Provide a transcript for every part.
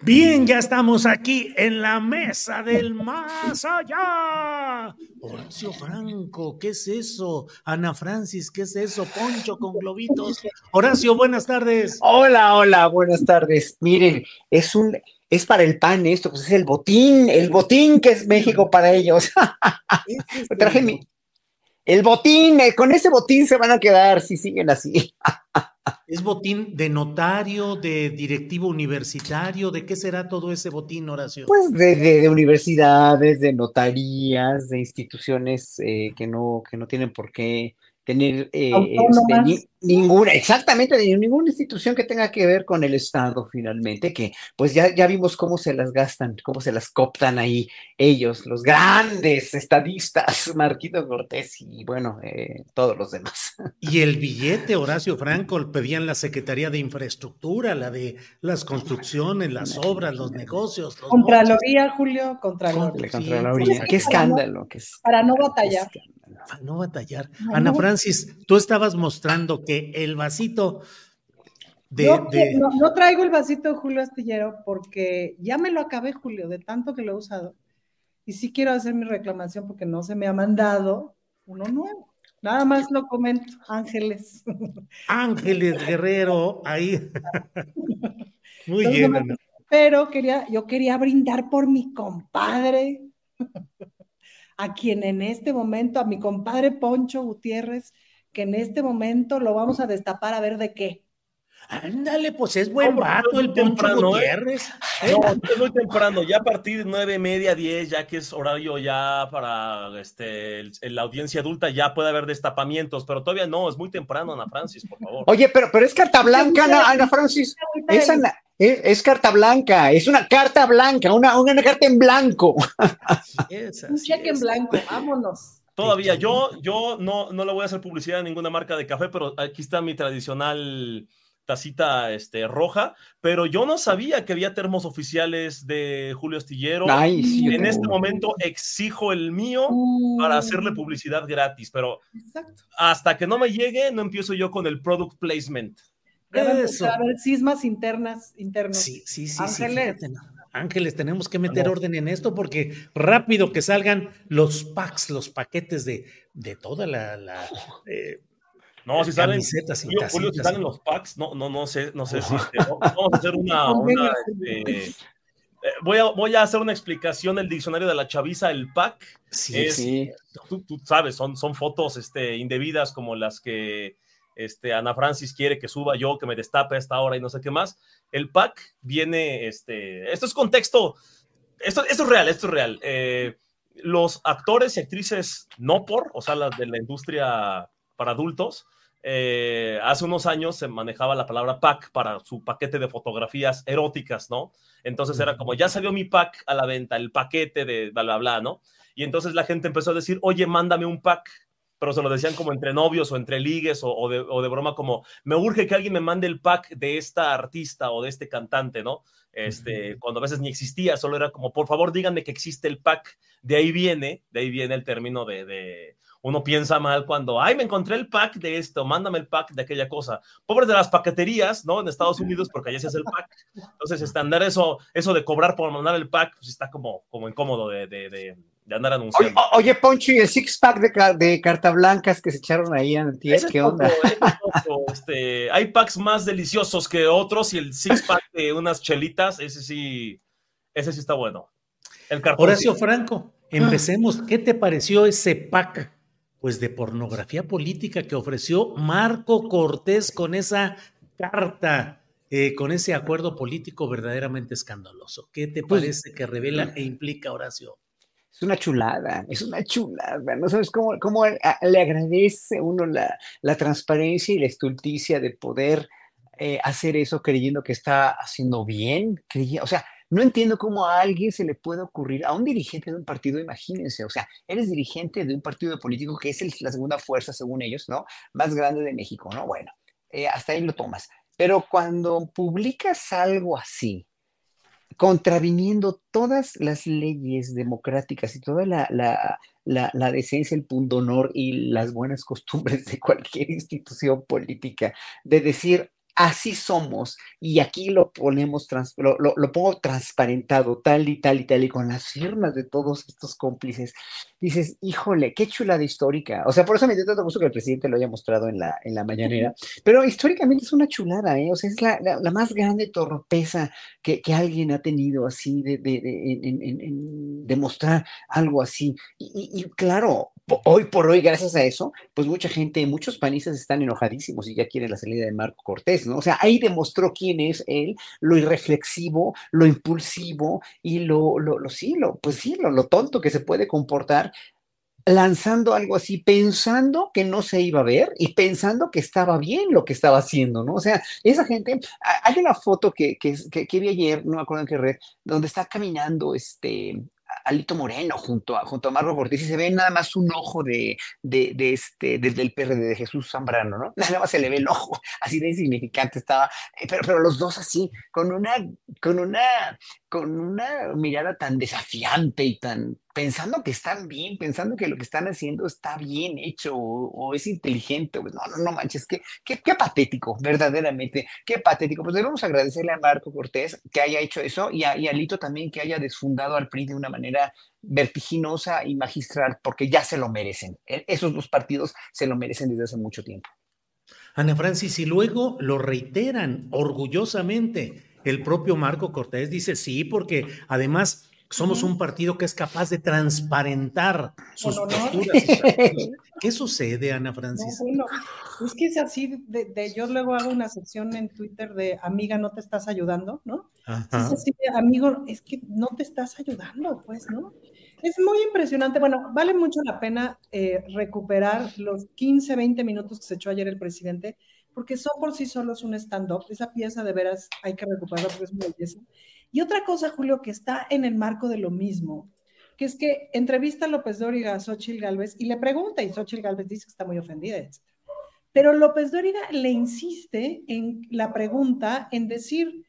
Bien, ya estamos aquí en la mesa del más allá. Horacio Franco, ¿qué es eso? Ana Francis, ¿qué es eso? Poncho con globitos. Horacio, buenas tardes. Hola, hola, buenas tardes. Miren, es un es para el pan esto, pues es el botín, el botín que es México para ellos. Traje mi, el botín, eh, con ese botín se van a quedar si siguen así. ¿Es botín de notario, de directivo universitario? ¿De qué será todo ese botín, Horacio? Pues de, universidades, de notarías, de instituciones eh, que, no, que no tienen por qué tener eh, este, ninguna, exactamente, ninguna institución que tenga que ver con el Estado finalmente, que pues ya, ya vimos cómo se las gastan, cómo se las coptan ahí ellos, los grandes estadistas, Marquito Cortés y bueno, eh, todos los demás. Y el billete, Horacio Franco, pedían la Secretaría de Infraestructura, la de las construcciones, las obras, los negocios. Los Contraloría, Julio, Contraloría. Contraloría. Qué escándalo. que es, para no batallar. Para no batallar. Ana Francis, tú estabas mostrando que el vasito de, No, traigo el vasito de Julio Astillero porque ya me lo acabé, Julio, de tanto que lo he usado. Y sí quiero hacer mi reclamación porque no se me ha mandado uno nuevo. Nada más lo comento, Ángeles. Ángeles Guerrero, ahí. Muy bien. Pero quería, yo quería brindar por mi compadre a quien en este momento, a mi compadre Poncho Gutiérrez, que en este momento lo vamos a destapar a ver de qué. Ándale, pues es buen vato el Poncho ¿eh? Gutiérrez. ¿eh? No, es muy temprano, ya a partir de nueve y media, diez, ya que es horario ya para este, la audiencia adulta, ya puede haber destapamientos, pero todavía no, es muy temprano, Ana Francis, por favor. Oye, pero, pero es carta blanca, Ana, Francis. Es, es, carta blanca, es una carta blanca, una, una carta en blanco. Un cheque en blanco, vámonos. Todavía, yo, yo no, no le voy a hacer publicidad a ninguna marca de café, pero aquí está mi tradicional tacita este, roja, pero yo no sabía que había termos oficiales de Julio Astillero. en este momento exijo el mío para hacerle publicidad gratis, pero hasta que no me llegue, no empiezo yo con el product placement. Eso. A ver, sismas internas, internos. Sí, sí, sí. Ángeles. Ángeles, tenemos que meter orden en esto porque rápido que salgan los packs, los paquetes de, de toda la, eh, no, si salen, Julio, si salen los packs, no, no, no sé, no sé si este, vamos a hacer una, este, eh, voy, a, voy a hacer una explicación el diccionario de la chaviza, el pack. Sí, sí. Tú, tú, sabes, son, son fotos este, indebidas como las que este, Ana Francis quiere que suba yo, que me destape a esta hora y no sé qué más. El pack viene, este, esto es contexto, esto, esto es real, esto es real. Eh, los actores y actrices no por, o sea, las de la industria para adultos, eh, hace unos años se manejaba la palabra pack para su paquete de fotografías eróticas, ¿no? Entonces era como, ya salió mi pack a la venta, el paquete de bla, bla, bla, ¿no? Y entonces la gente empezó a decir, oye, mándame un pack, pero se lo decían como entre novios o entre ligues o, de, o de, broma como, me urge que alguien me mande el pack de esta artista o de este cantante, ¿no? Este, cuando a veces ni existía, solo era como, por favor, díganme que existe el pack. De ahí viene, de ahí viene el término de uno piensa mal cuando, ay, me encontré el pack de esto, mándame el pack de aquella cosa. Pobres de las paqueterías, ¿no? En Estados Unidos, porque allá se hace el pack. Entonces, estándar eso, eso de cobrar por mandar el pack, pues está como, como incómodo de, de, de, andar anunciando. Oye, Poncho, y el six pack de, de carta blancas que se echaron ahí en ¿qué onda? este, hay packs más deliciosos que otros y el six pack de unas chelitas, ese sí, ese sí está bueno. El Horacio Franco, empecemos. ¿Qué te pareció ese pack? Pues de pornografía política que ofreció Marco Cortés con esa carta, eh, con ese acuerdo político verdaderamente escandaloso. ¿Qué te pues, parece que revela e implica Horacio? Es una chulada, es una chulada. No sabes cómo, cómo le agradece uno la, la, transparencia y la estulticia de poder eh, hacer eso creyendo que está haciendo bien. o sea, no entiendo cómo a alguien se le puede ocurrir, a un dirigente de un partido, imagínense, o sea, eres dirigente de un partido político que es la segunda fuerza, según ellos, ¿no? Más grande de México, ¿no? Bueno, eh, hasta ahí lo tomas. Pero cuando publicas algo así, contraviniendo todas las leyes democráticas y toda la, la, la, la, decencia, el pundonor y las buenas costumbres de cualquier institución política, de decir, así somos y aquí lo ponemos, lo, lo, pongo transparentado, tal y tal y tal, y con las firmas de todos estos cómplices, dices, híjole, qué chulada histórica. O sea, por eso me dio tanto gusto que el presidente lo haya mostrado en la, en la mañanera, pero históricamente es una chulada, ¿eh? O sea, es la, la, más grande torpeza que, que, alguien ha tenido así de, de, de, mostrar algo así. Y, y, y claro, hoy por hoy, gracias a eso, pues mucha gente, muchos panistas están enojadísimos y ya quieren la salida de Marco Cortés, O sea, ahí demostró quién es él, lo irreflexivo, lo impulsivo y lo, lo, lo sí, lo, pues sí, lo, lo tonto que se puede comportar lanzando algo así, pensando que no se iba a ver y pensando que estaba bien lo que estaba haciendo, ¿no? O sea, esa gente, hay una foto que, que, que, vi ayer, no me acuerdo en qué red, donde está caminando este Alito Moreno junto a, junto a Marco Cortés y se ve nada más un ojo de, de, este, desde el PRD de Jesús Zambrano, ¿no? Nada más se le ve el ojo, así de insignificante estaba, eh, pero, pero los dos así, con una, con una, con una mirada tan desafiante y tan pensando que están bien, pensando que lo que están haciendo está bien hecho o, es inteligente. Pues no, no, no manches, qué, patético, verdaderamente, qué patético. Pues debemos agradecerle a Marco Cortés que haya hecho eso y a, y a Lito también que haya desfundado al PRI de una manera vertiginosa y magistral, porque ya se lo merecen. E, esos dos partidos se lo merecen desde hace mucho tiempo. Ana Francis, y luego lo reiteran orgullosamente el propio Marco Cortés dice sí, porque además somos un partido que es capaz de transparentar sus posturas. ¿Qué sucede, Ana Francis? bueno, es que es así, de, yo luego hago una sección en Twitter de amiga, no te estás ayudando, ¿no? Es así de amigo, es que no te estás ayudando, pues, ¿no? Es muy impresionante. Bueno, vale mucho la pena eh, recuperar los 15, 20 minutos que se echó ayer el presidente porque son por sí solos un stand-up. Esa pieza de veras hay que recuperarla porque es muy belleza. Y otra cosa, Julio, que está en el marco de lo mismo, que es que entrevista a López Dóriga a Xochitl Galvez y le pregunta, y Xochitl Galvez dice que está muy ofendida, etc. Pero López Dóriga le insiste en la pregunta, en decir,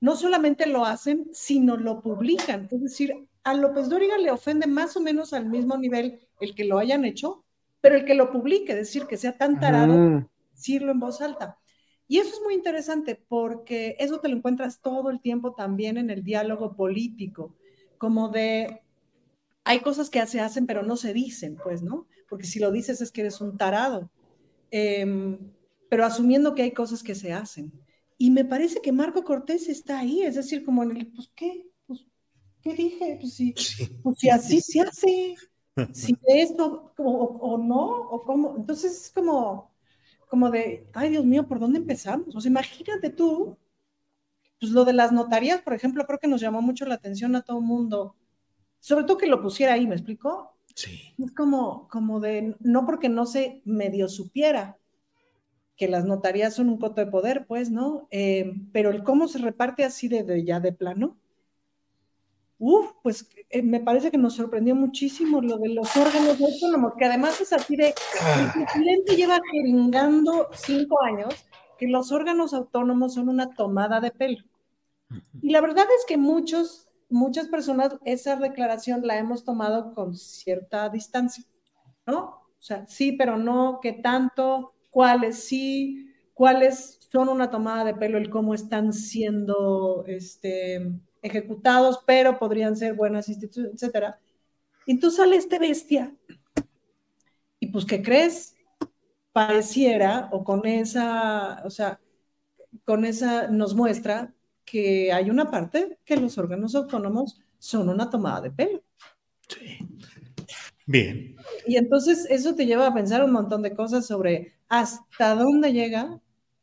no solamente lo hacen, sino lo publican. Es decir, a López Dóriga le ofende más o menos al mismo nivel el que lo hayan hecho, pero el que lo publique, es decir, que sea tan tarado decirlo en voz alta. Y eso es muy interesante porque eso te lo encuentras todo el tiempo también en el diálogo político, como de, hay cosas que se hacen pero no se dicen, pues, ¿no? Porque si lo dices es que eres un tarado, em, pero asumiendo que hay cosas que se hacen. Y me parece que Marco Cortés está ahí, es decir, como en el, pues, ¿qué? Pues, ¿Qué dije? Pues si, pues, si así se hace, si esto o, o no, o cómo. Entonces es como, como de, ay Dios mío, ¿por dónde empezamos? O sea, imagínate tú, pues lo de las notarías, por ejemplo, creo que nos llamó mucho la atención a todo el mundo, sobre todo que lo pusiera ahí, ¿me explicó? Sí. Es como, como de, no porque no se medio supiera que las notarías son un coto de poder, pues, ¿no? Eh, pero el cómo se reparte así de ya de plano, Uf, pues eh, me parece que nos sorprendió muchísimo lo de los órganos autónomos, que además es así de, el ah. presidente lleva jeringando cinco años que los órganos autónomos son una tomada de pelo. Y la verdad es que muchos, muchas personas esa declaración la hemos tomado con cierta distancia, ¿no? O sea, sí, pero no, qué tanto, cuáles sí, cuáles son una tomada de pelo, el cómo están siendo este, ejecutados, pero podrían ser buenas instituciones, etcétera. Y tú sale este bestia. Y pues, ¿qué crees? Pareciera, o con esa, o sea, con esa nos muestra que hay una parte que los órganos autónomos son una tomada de pelo. Sí. Bien. Y entonces eso te lleva a pensar un montón de cosas sobre hasta dónde llega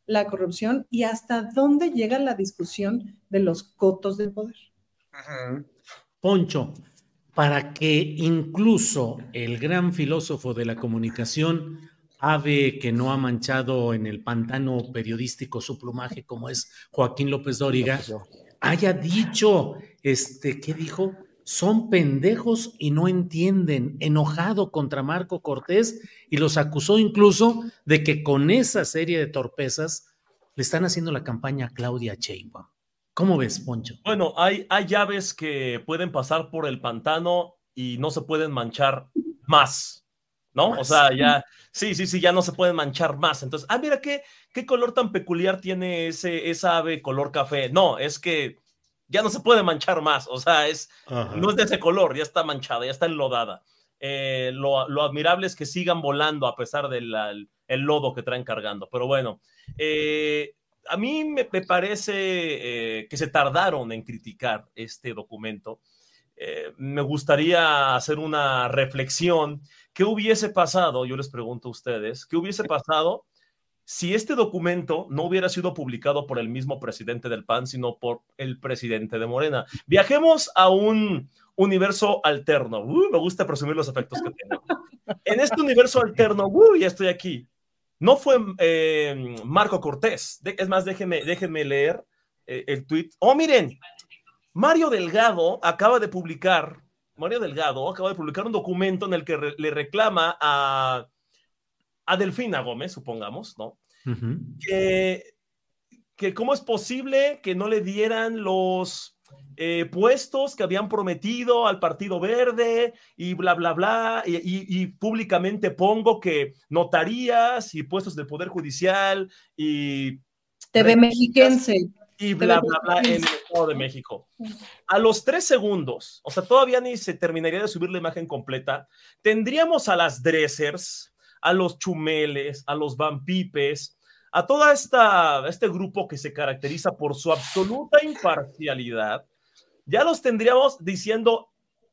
la corrupción y hasta dónde llega la discusión de los cotos de poder. Poncho, para que incluso el gran filósofo de la comunicación, ave que no ha manchado en el pantano periodístico su plumaje como es Joaquín López Dóriga, haya dicho, este, ¿qué dijo? Son pendejos y no entienden, enojado contra Marco Cortés y los acusó incluso de que con esa serie de torpezas le están haciendo la campaña a Claudia Sheinbaum. ¿Cómo ves, Poncho? Bueno, hay, hay llaves que pueden pasar por el pantano y no se pueden manchar más, ¿no? O sea, ya, sí, sí, sí, ya no se pueden manchar más. Entonces, ah, mira qué, qué color tan peculiar tiene ese, esa ave color café. No, es que ya no se puede manchar más, o sea, es, no es de ese color, ya está manchada, ya está enlodada. Eh, lo, lo, admirable es que sigan volando a pesar del el lodo que traen cargando. Pero bueno, eh, a mí me, parece eh, que se tardaron en criticar este documento. Me gustaría hacer una reflexión. ¿Qué hubiese pasado? Yo les pregunto a ustedes, ¿qué hubiese pasado si este documento no hubiera sido publicado por el mismo presidente del PAN, sino por el presidente de Morena? Viajemos a un universo alterno. Me gusta presumir los efectos que tengo. En este universo alterno, uh, ya estoy aquí. No fue eh, Marco Cortés. es más, déjenme, déjenme leer eh, el tweet. Oh, miren, Mario Delgado acaba de publicar, Mario Delgado acaba de publicar un documento en el que le reclama a, a Delfina Gómez, supongamos, ¿no? que, que cómo es posible que no le dieran los eh, puestos que habían prometido al Partido Verde y bla, bla, bla, y, públicamente pongo que notarías y puestos del Poder Judicial y... TV Mexiquense. Y bla, bla, bla en el Estado de México. A los tres segundos, o sea, todavía ni se terminaría de subir la imagen completa, tendríamos a las dressers, a los chumeles, a los vampipes, a toda esta este grupo que se caracteriza por su absoluta imparcialidad, ya los tendríamos diciendo,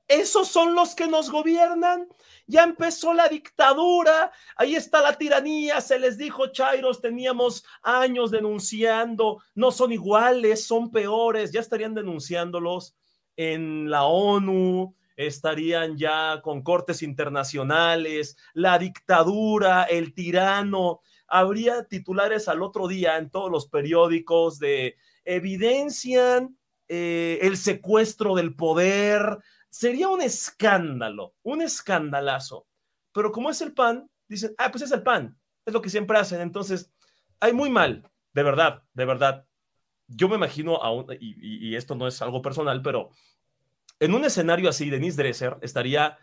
esos son los que nos gobiernan. Ya empezó la dictadura, ahí está la tiranía, se les dijo, Chairos, teníamos años denunciando, no son iguales, son peores, ya estarían denunciándolos en la ONU, estarían ya con cortes internacionales, la dictadura, el tirano. Habría titulares al otro día en todos los periódicos de evidencian eh, el secuestro del poder. Sería un escándalo, un escandalazo. Pero como es el PAN, dicen, ah, pues es el PAN, es lo que siempre hacen. Entonces, hay muy mal, de verdad, de verdad. Yo me imagino, aún, y, y esto no es algo personal, pero en un escenario así, Denise Dresser estaría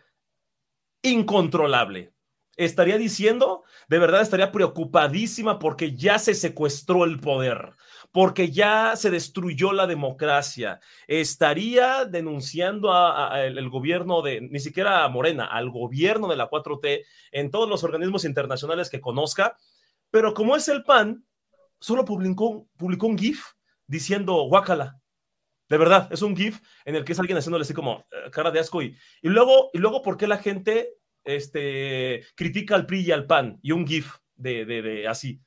incontrolable. Estaría diciendo, de verdad estaría preocupadísima porque ya se secuestró el poder porque ya se destruyó la democracia. Estaría denunciando al gobierno de, ni siquiera a Morena, al gobierno de la 4T en todos los organismos internacionales que conozca, pero como es el PAN, solo publicó, publicó un GIF diciendo guácala. De verdad, es un GIF en el que es alguien haciéndole así como eh, cara de asco y, y luego, y luego, ¿por qué la gente este, critica al PRI y al PAN? Y un GIF de, de, de así.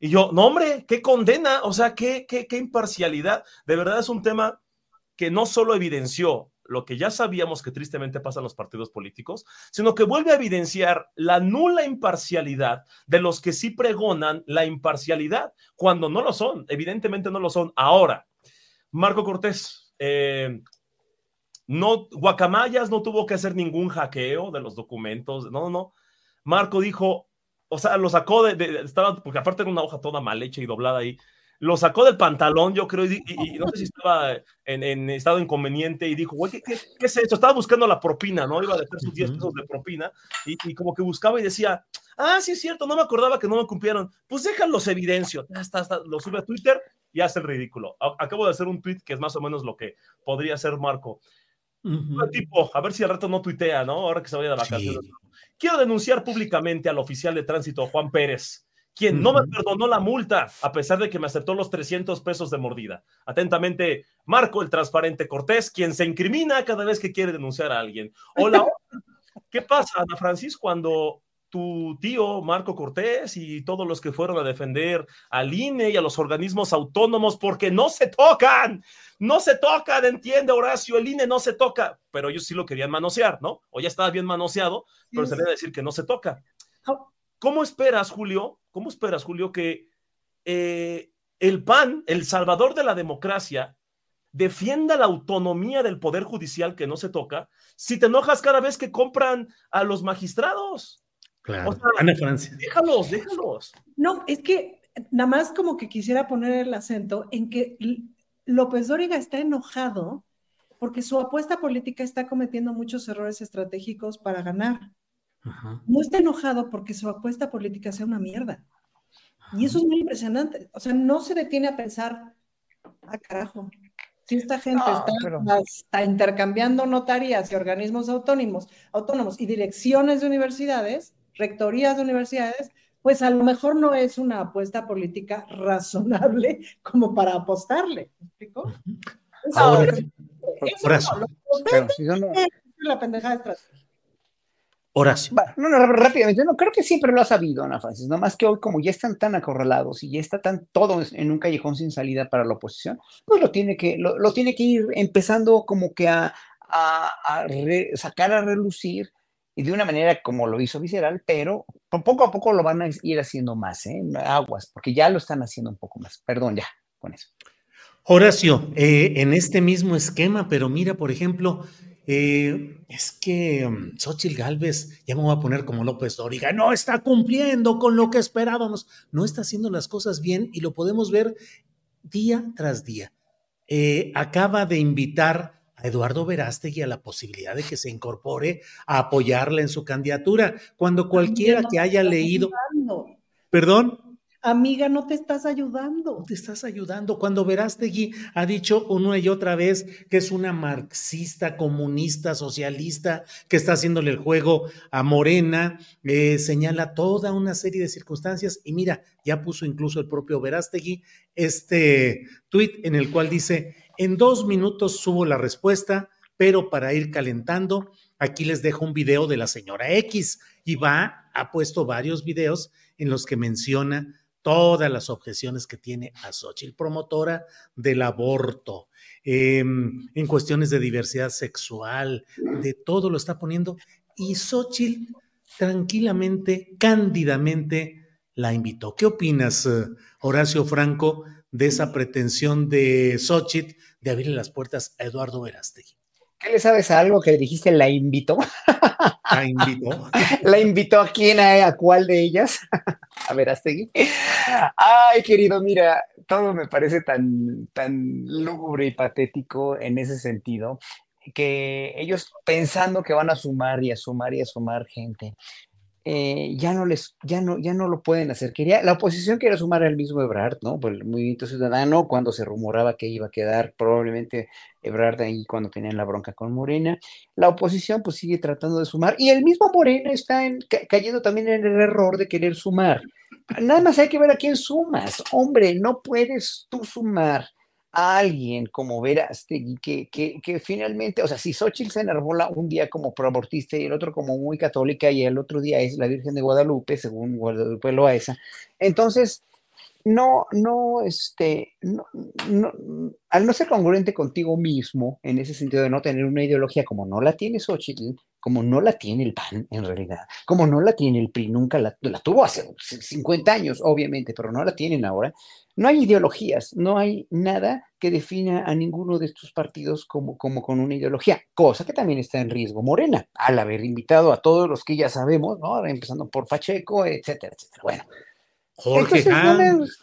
Y yo, no, hombre, qué condena, o sea, qué, qué, qué imparcialidad. De verdad es un tema que no solo evidenció lo que ya sabíamos que tristemente pasa en los partidos políticos, sino que vuelve a evidenciar la nula imparcialidad de los que sí pregonan la imparcialidad, cuando no lo son, evidentemente no lo son. Ahora, Marco Cortés, eh, no, Guacamayas no tuvo que hacer ningún hackeo de los documentos, no, no. Marco dijo, o sea, lo sacó de, estaba, porque aparte era una hoja toda mal hecha y doblada ahí, lo sacó del pantalón, yo creo, y, no sé si estaba en, estado inconveniente y dijo, güey, ¿qué, es esto? Estaba buscando la propina, ¿no? Iba a dejar sus 10 pesos de propina y, como que buscaba y decía, ah, sí es cierto, no me acordaba que no me cumplieron. Pues déjalos evidencio, hasta, hasta lo sube a Twitter y hace el ridículo. Acabo de hacer un tweet que es más o menos lo que podría ser Marco. Tipo, a ver si al rato no tuitea, ¿no? Ahora que se vaya de vacaciones. Quiero denunciar públicamente al oficial de tránsito, Juan Pérez quien no me perdonó la multa, a pesar de que me aceptó los 300 pesos de mordida. Atentamente, Marco el Transparente Cortés, quien se incrimina cada vez que quiere denunciar a alguien. Hola, ¿qué pasa, Ana Francis, cuando tu tío Marco Cortés y todos los que fueron a defender al INE y a los organismos autónomos porque no se tocan, no se tocan, entiende Horacio, el INE no se toca, pero ellos sí lo querían manosear, ¿no? O ya estaba bien manoseado, pero se debe decir que no se toca. ¿Cómo esperas, Julio? ¿Cómo esperas, Julio, que eh, el PAN, el salvador de la democracia, defienda la autonomía del poder judicial que no se toca si te enojas cada vez que compran a los magistrados? Claro. Ana Francia. Déjalos, déjalos. No, es que nada más como que quisiera poner el acento en que López Dóriga está enojado porque su apuesta política está cometiendo muchos errores estratégicos para ganar. No está enojado porque su apuesta política sea una mierda. Y eso es muy impresionante. O sea, no se detiene a pensar, ah, carajo, si esta gente está, intercambiando notarías y organismos autónomos, autónomos y direcciones de universidades, rectorías de universidades, pues a lo mejor no es una apuesta política razonable como para apostarle. ¿Me explico? Ahora, la pendejada estratégica. Horacio. no, no, rápidamente, no, creo que siempre lo ha sabido, Ana Francis, más que hoy como ya están tan acorralados y ya está tan todo en un callejón sin salida para la oposición, pues lo tiene que, lo, tiene que ir empezando como que a, sacar a relucir y de una manera como lo hizo Visceral, pero poco a poco lo van a ir haciendo más, ¿eh? aguas, porque ya lo están haciendo un poco más. Perdón, ya, con eso. Horacio, eh, en este mismo esquema, pero mira, por ejemplo, eh, es que mm, Xochitl Galvez, ya me voy a poner como López Dóriga, no está cumpliendo con lo que esperábamos, no está haciendo las cosas bien y lo podemos ver día tras día. Eh, acaba de invitar a Eduardo Verástegui a la posibilidad de que se incorpore a apoyarla en su candidatura, cuando cualquiera que haya leído... Perdón amiga, no te estás ayudando. No te estás ayudando. Cuando Verástegui ha dicho una y otra vez que es una marxista, comunista, socialista, que está haciéndole el juego a Morena, eh, señala toda una serie de circunstancias y mira, ya puso incluso el propio Verástegui este tuit en el cual dice, en dos minutos subo la respuesta, pero para ir calentando, aquí les dejo un video de la señora X y va, ha puesto varios videos en los que menciona todas las objeciones que tiene a Xochitl, promotora del aborto, em, en cuestiones de diversidad sexual, de todo lo está poniendo, y Xochitl tranquilamente, cándidamente la invitó. ¿Qué opinas, eh, Horacio Franco, de esa pretensión de Xochitl de abrirle las puertas a Eduardo Verástegui? ¿Qué le sabes a algo que le dijiste la invitó? La invitó. ¿La invitó a quién? ¿A, cuál de ellas? a ver, Astegui. Ay, querido, mira, todo me parece tan, tan lúgubre y patético en ese sentido que ellos pensando que van a sumar y a sumar y a sumar gente, eh, ya no les, ya no, ya no lo pueden hacer. Quería, la oposición quiere sumar al mismo Ebrard, ¿no? Por el movimiento ciudadano, cuando se rumoraba que iba a quedar probablemente Ebrard ahí cuando tenían la bronca con Morena. La oposición pues sigue tratando de sumar y el mismo Morena está cayendo también en el error de querer sumar. Nada más hay que ver a quién sumas. Hombre, no puedes tú sumar a alguien como Verástegui, que, que, que finalmente, o sea, si Xochitl se enarbola un día como proabortista y el otro como muy católica y el otro día es la Virgen de Guadalupe, según Guadalupe Loaesa, entonces, no, no, este, no, no, al no ser congruente contigo mismo, en ese sentido de no tener una ideología como no la tiene Xochitl, como no la tiene el PAN en realidad, como no la tiene el PRI, nunca la, la tuvo hace 50 años, obviamente, pero no la tienen ahora, no hay ideologías, no hay nada que defina a ninguno de estos partidos como, como con una ideología, cosa que también está en riesgo Morena, al haber invitado a todos los que ya sabemos, ¿no? empezando por Pacheco, etcétera, etcétera. Bueno, Jorge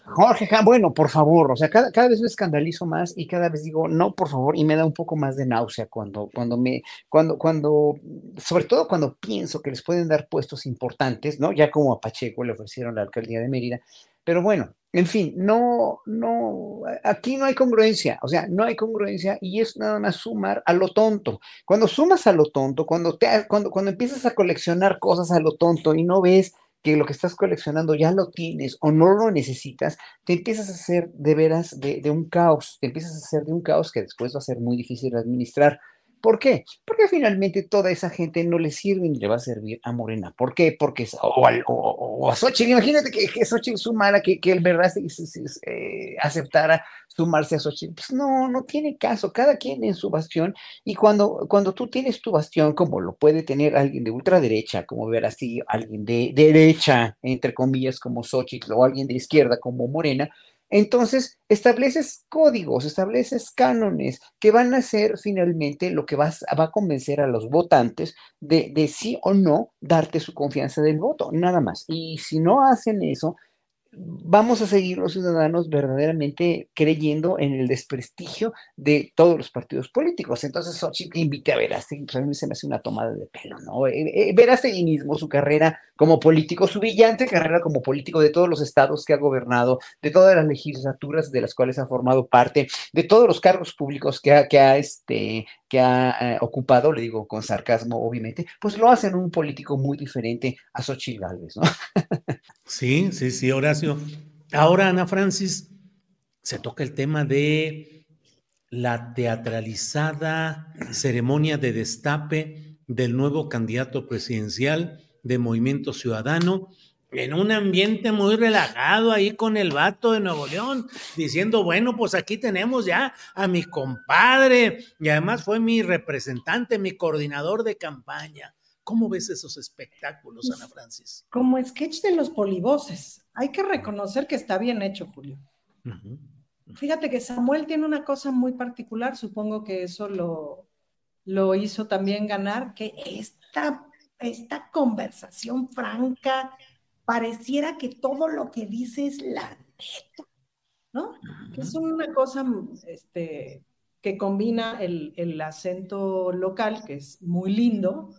Jorge Han, bueno, por favor, o sea, cada, cada, vez me escandalizo más y cada vez digo, no, por favor, y me da un poco más de náusea cuando, cuando me, cuando, cuando, sobre todo cuando pienso que les pueden dar puestos importantes, ¿no? Ya como a Pacheco le ofrecieron la alcaldía de Mérida, pero bueno, en fin, no, no, aquí no hay congruencia, o sea, no hay congruencia y es nada más sumar a lo tonto. Cuando sumas a lo tonto, cuando, te, cuando, cuando empiezas a coleccionar cosas a lo tonto y no ves que lo que estás coleccionando ya lo tienes o no lo necesitas, te empiezas a hacer de veras de, un caos, te empiezas a hacer de un caos que después va a ser muy difícil de administrar. ¿Por qué? Porque finalmente toda esa gente no le sirve ni le va a servir a Morena. ¿Por qué? Porque, o, o, a Xochitl, imagínate que, que Xochitl sumara, que, que el verdad eh, aceptara sumarse a Xochitl. Pues no, no tiene caso, cada quien en su bastión. Y cuando, cuando tú tienes tu bastión, como lo puede tener alguien de ultraderecha, como ver así, alguien de derecha, entre comillas, como Xochitl, o alguien de izquierda, como Morena, entonces, estableces códigos, estableces cánones que van a ser finalmente lo que va a convencer a los votantes de, sí o no darte su confianza del voto, nada más. Y si no hacen eso, vamos a seguir los ciudadanos verdaderamente creyendo en el desprestigio de todos los partidos políticos. Entonces, Xochitl invite a Verástegui, pues a se me hace una tomada de pelo, ¿no? Eh, eh, Verástegui mismo, su carrera como político, su brillante carrera como político de todos los estados que ha gobernado, de todas las legislaturas de las cuales ha formado parte, de todos los cargos públicos que ha, este, eh, ocupado, le digo con sarcasmo, obviamente, pues lo hacen un político muy diferente a Xochitl Gálvez, ¿no? sí, sí, sí, Horacio. Ahora, Ana Francis, se toca el tema de la teatralizada ceremonia de destape del nuevo candidato presidencial de Movimiento Ciudadano, en un ambiente muy relajado ahí con el vato de Nuevo León, diciendo, bueno, pues aquí tenemos ya a mi compadre y además fue mi representante, mi coordinador de campaña. ¿Cómo ves esos espectáculos, Ana Francis? Como sketch de los polivoces. Hay que reconocer que está bien hecho, Julio. Fíjate que Samuel tiene una cosa muy particular, supongo que eso lo, lo hizo también ganar, que esta, esta conversación franca, pareciera que todo lo que dice es la neta, ¿no? Que es una cosa este, que combina el, el, acento local, que es muy lindo,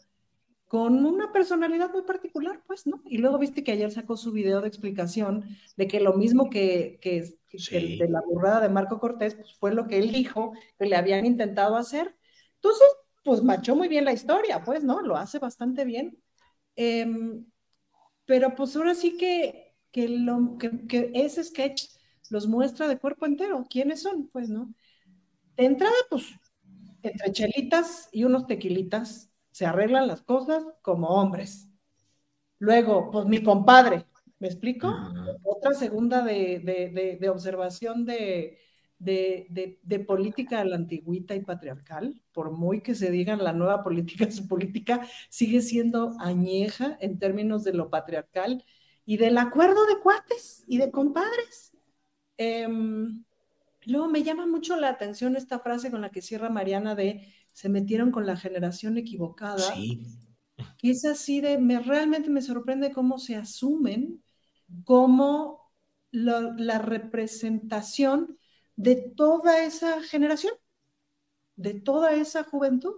con una personalidad muy particular, pues, ¿no? Y luego viste que ayer sacó su video de explicación de que lo mismo que, que, el de la burrada de Marco Cortés, pues fue lo que él dijo que le habían intentado hacer. Entonces, pues machó muy bien la historia, pues, ¿no? Lo hace bastante bien. Eh, pero pues ahora sí que, que, lo, que, ese sketch los muestra de cuerpo entero. ¿Quiénes son? Pues, ¿no? De entrada, pues, entre chelitas y unos tequilitas se arreglan las cosas como hombres. Luego, pues mi compadre, ¿me explico? Otra segunda de, de, de observación de, de, de, política a la antigüita y patriarcal, por muy que se digan la nueva política, su política sigue siendo añeja en términos de lo patriarcal y del acuerdo de cuates y de compadres. Em, luego me llama mucho la atención esta frase con la que cierra Mariana de se metieron con la generación equivocada. Sí. Que es así de, me, realmente me sorprende cómo se asumen como la representación de toda esa generación, de toda esa juventud.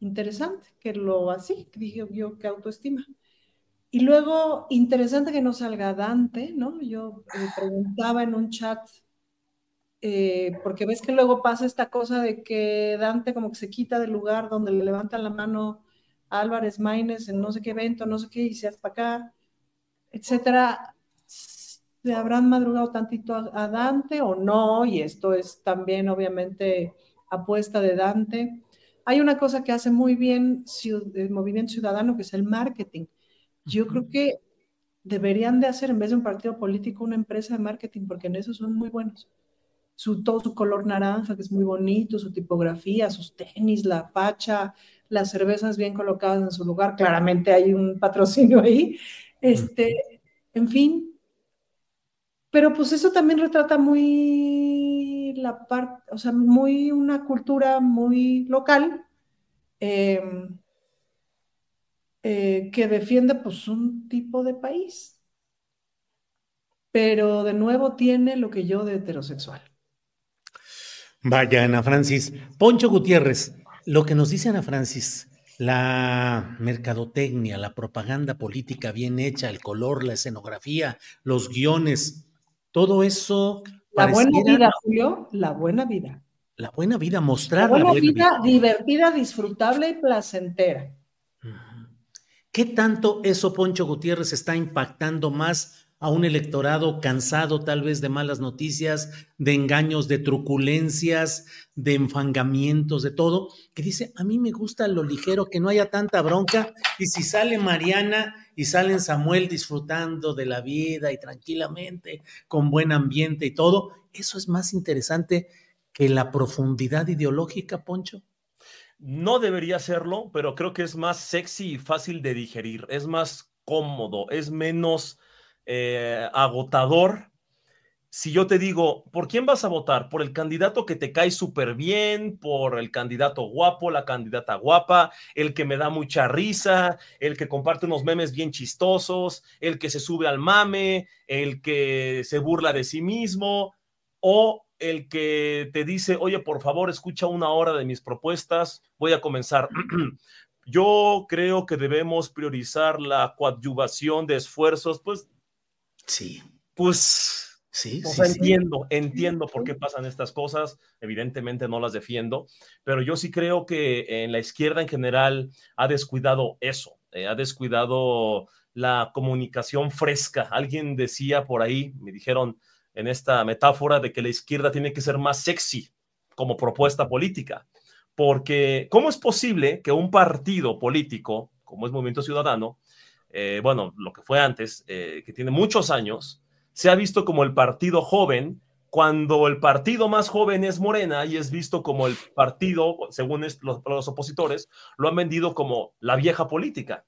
Interesante que lo así, dije yo que autoestima. Y luego, interesante que no salga Dante, ¿no? Yo me preguntaba en un chat, eh, porque ves que luego pasa esta cosa de que Dante como que se quita del lugar donde le levantan la mano Álvarez Maínez en no sé qué evento, no sé qué, y se para acá, etcétera le habrán madrugado tantito a, Dante o no, y esto es también obviamente apuesta de Dante. Hay una cosa que hace muy bien el movimiento ciudadano, que es el marketing. Yo creo que deberían de hacer, en vez de un partido político, una empresa de marketing, porque en eso son muy buenos. Su, todo su color naranja, que es muy bonito, su tipografía, sus tenis, la facha, las cervezas bien colocadas en su lugar. Claramente hay un patrocinio ahí. Este, en fin, pero pues eso también retrata muy la parte, o sea, muy una cultura muy local em, eh, que defiende pues un tipo de país. pero de nuevo tiene lo que yo de heterosexual. Vaya, Ana Francis. Poncho Gutiérrez, lo que nos dice Ana Francis, la mercadotecnia, la propaganda política bien hecha, el color, la escenografía, los guiones, todo eso. La buena vida, Julio, la buena vida. La buena vida, mostrar la buena, vida, divertida, disfrutable y placentera. ¿Qué tanto eso, Poncho Gutiérrez, está impactando más a un electorado cansado tal vez de malas noticias, de engaños, de truculencias, de enfangamientos, de todo, que dice, a mí me gusta lo ligero, que no haya tanta bronca, y si sale Mariana y sale Samuel disfrutando de la vida y tranquilamente, con buen ambiente y todo, eso es más interesante que la profundidad ideológica, Poncho. No debería serlo, pero creo que es más sexy y fácil de digerir, es más cómodo, es menos eh, agotador. Si yo te digo, ¿por quién vas a votar? ¿Por el candidato que te cae súper bien? ¿Por el candidato guapo, la candidata guapa? ¿El que me da mucha risa? ¿El que comparte unos memes bien chistosos? ¿El que se sube al mame? ¿El que se burla de sí mismo? ¿O el que te dice, oye, por favor, escucha una hora de mis propuestas? Voy a comenzar. Yo creo que debemos priorizar la coadyuvación de esfuerzos, pues Sí. Pues sí, entiendo, entiendo por qué pasan estas cosas. Evidentemente no las defiendo, pero yo sí creo que en la izquierda en general ha descuidado eso, eh, ha descuidado la comunicación fresca. Alguien decía por ahí, me dijeron en esta metáfora de que la izquierda tiene que ser más sexy como propuesta política, porque ¿cómo es posible que un partido político, como es Movimiento Ciudadano, eh, bueno, lo que fue antes, eh, que tiene muchos años, se ha visto como el partido joven, cuando el partido más joven es Morena y es visto como el partido, según los, opositores, lo han vendido como la vieja política.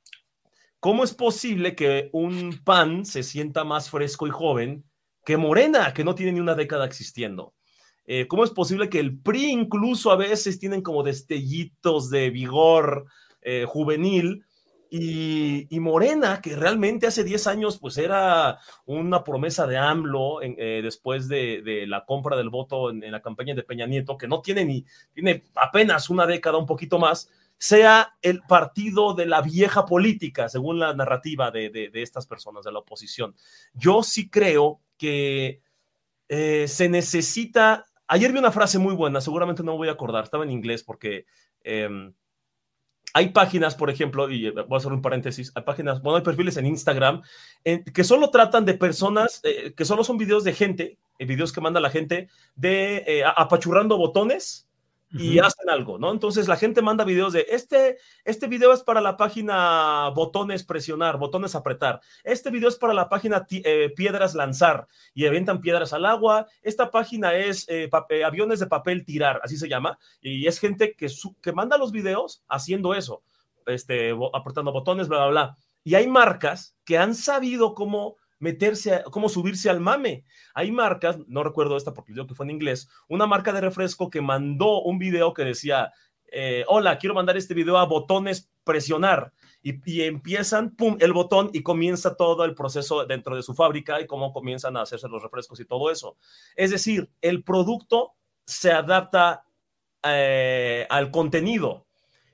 ¿Cómo es posible que un PAN se sienta más fresco y joven que Morena, que no tiene ni una década existiendo? Eh, ¿Cómo es posible que el PRI incluso a veces tienen como destellitos de vigor juvenil y, Morena, que realmente hace 10 años pues era una promesa de AMLO eh, después de, la compra del voto en, la campaña de Peña Nieto, que no tiene ni, tiene apenas una década, un poquito más, sea el partido de la vieja política, según la narrativa de, estas personas de la oposición. Yo sí creo que eh, se necesita, ayer vi una frase muy buena, seguramente no me voy a acordar, estaba en inglés porque... Em, hay páginas, por ejemplo, y voy a hacer un paréntesis, hay páginas, bueno, hay perfiles en Instagram que solo tratan de personas, eh, que solo son videos de gente, eh, videos que manda la gente de eh, apachurrando botones y hacen algo, ¿no? Entonces la gente manda videos de este, este video es para la página botones presionar, botones apretar. Este video es para la página eh, piedras lanzar y aventan piedras al agua. Esta página es eh, eh, aviones de papel tirar, así se llama. Y es gente que, que manda los videos haciendo eso, este, apretando botones, bla, bla, bla. Y hay marcas que han sabido cómo meterse, cómo subirse al mame. Hay marcas, no recuerdo esta porque creo que fue en inglés, una marca de refresco que mandó un video que decía, eh, hola, quiero mandar este video a botones presionar. Y, empiezan, pum, el botón y comienza todo el proceso dentro de su fábrica y cómo comienzan a hacerse los refrescos y todo eso. Es decir, el producto se adapta eh, al contenido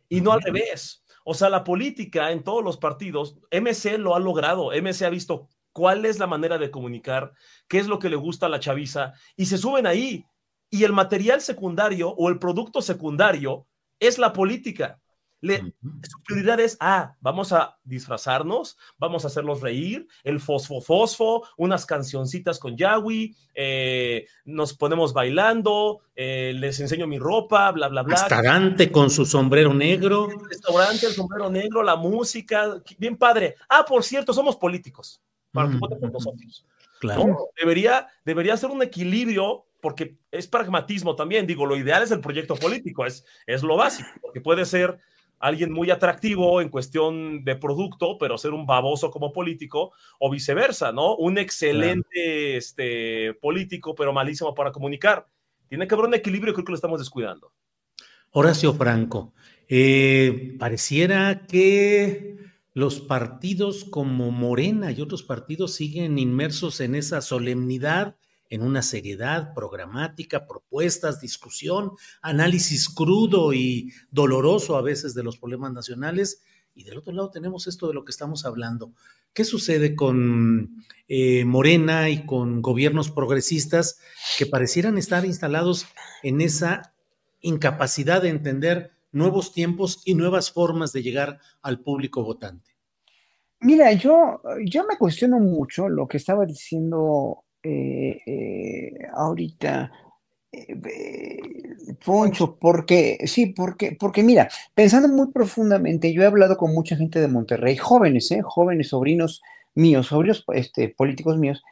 y no al revés. O sea, la política en todos los partidos, MC lo ha logrado, MC ha visto cuál es la manera de comunicar, qué es lo que le gusta a la chaviza, y se suben ahí. Y el material secundario o el producto secundario es la política. Le, su prioridad es, ah, vamos a disfrazarnos, vamos a hacerlos reír, el fosfo fosfo, unas cancioncitas con Yahweh, eh, nos ponemos bailando, eh, les enseño mi ropa, bla, bla, bla. Restaurante con su sombrero negro. El restaurante, el sombrero negro, la música, bien padre. Ah, por cierto, somos políticos para que voten por nosotros. Claro. Debería, debería ser un equilibrio porque es pragmatismo también. Digo, lo ideal es el proyecto político, es, es lo básico, porque puede ser alguien muy atractivo en cuestión de producto, pero ser un baboso como político, o viceversa, ¿no? Un excelente este, político, pero malísimo para comunicar. Tiene que haber un equilibrio, creo que lo estamos descuidando. Horacio Franco, eh, pareciera que los partidos como Morena y otros partidos siguen inmersos en esa solemnidad, en una seriedad programática, propuestas, discusión, análisis crudo y doloroso a veces de los problemas nacionales. Y del otro lado tenemos esto de lo que estamos hablando. ¿Qué sucede con eh, Morena y con gobiernos progresistas que parecieran estar instalados en esa incapacidad de entender nuevos tiempos y nuevas formas de llegar al público votante? Mira, yo, yo me cuestiono mucho lo que estaba diciendo eh, eh, ahorita. Poncho, porque, sí, porque, porque mira, pensando muy profundamente, yo he hablado con mucha gente de Monterrey, jóvenes, ¿eh? jóvenes, sobrinos míos, sobrinos este, políticos míos,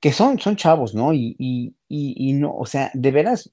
que son, son chavos, ¿no? Y, y, y, no, o sea, de veras,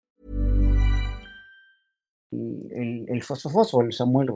El, el fosfo, el Samuel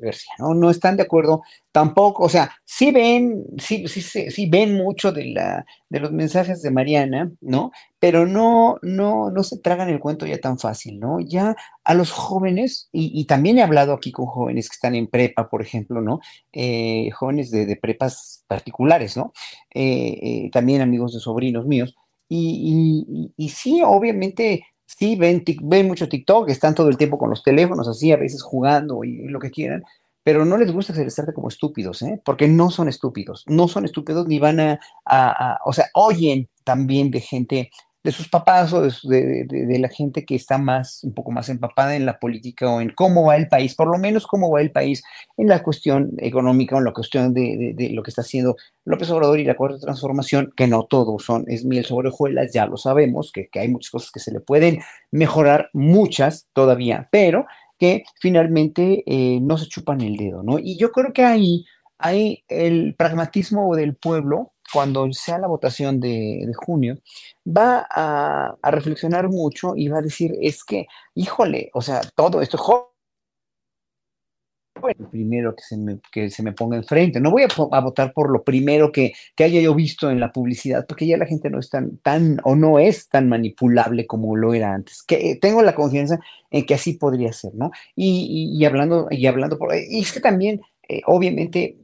García, ¿no? No están de acuerdo tampoco, o sea, sí ven, sí, sí, ven mucho de, la, de los mensajes de Mariana, ¿no? Pero no, no, no se tragan el cuento ya tan fácil, ¿no? Ya a los jóvenes, y, también he hablado aquí con jóvenes que están en prepa, por ejemplo, ¿no? Eh, jóvenes de, prepas particulares, ¿no? Eh, eh, también amigos de sobrinos míos, y, y sí, obviamente sí ven, ven mucho TikTok, están todo el tiempo con los teléfonos así, a veces jugando y, lo que quieran, pero no les gusta que como estúpidos, ¿eh? porque no son estúpidos, no son estúpidos ni van a, a o sea, oyen también de gente de sus papás o de, la gente que está más, un poco más empapada en la política o en cómo va el país, por lo menos cómo va el país en la cuestión económica o en la cuestión de, lo que está haciendo López Obrador y la Cuarta Transformación, que no todos son, es miel sobre hojuelas, ya lo sabemos, que, hay muchas cosas que se le pueden mejorar, muchas todavía, pero que finalmente eh, no se chupan el dedo, ¿no? Y yo creo que ahí hay el pragmatismo del pueblo cuando sea la votación de, junio, va a, reflexionar mucho y va a decir, es que, híjole, o sea, todo esto, bueno, primero que se, me, que se me ponga enfrente. No voy a, votar por lo primero que, haya yo visto en la publicidad, porque ya la gente no es tan, tan o no es tan manipulable como lo era antes. Que tengo la confianza en que así podría ser, ¿no? Y, hablando, y hablando por, y es que también, eh, obviamente,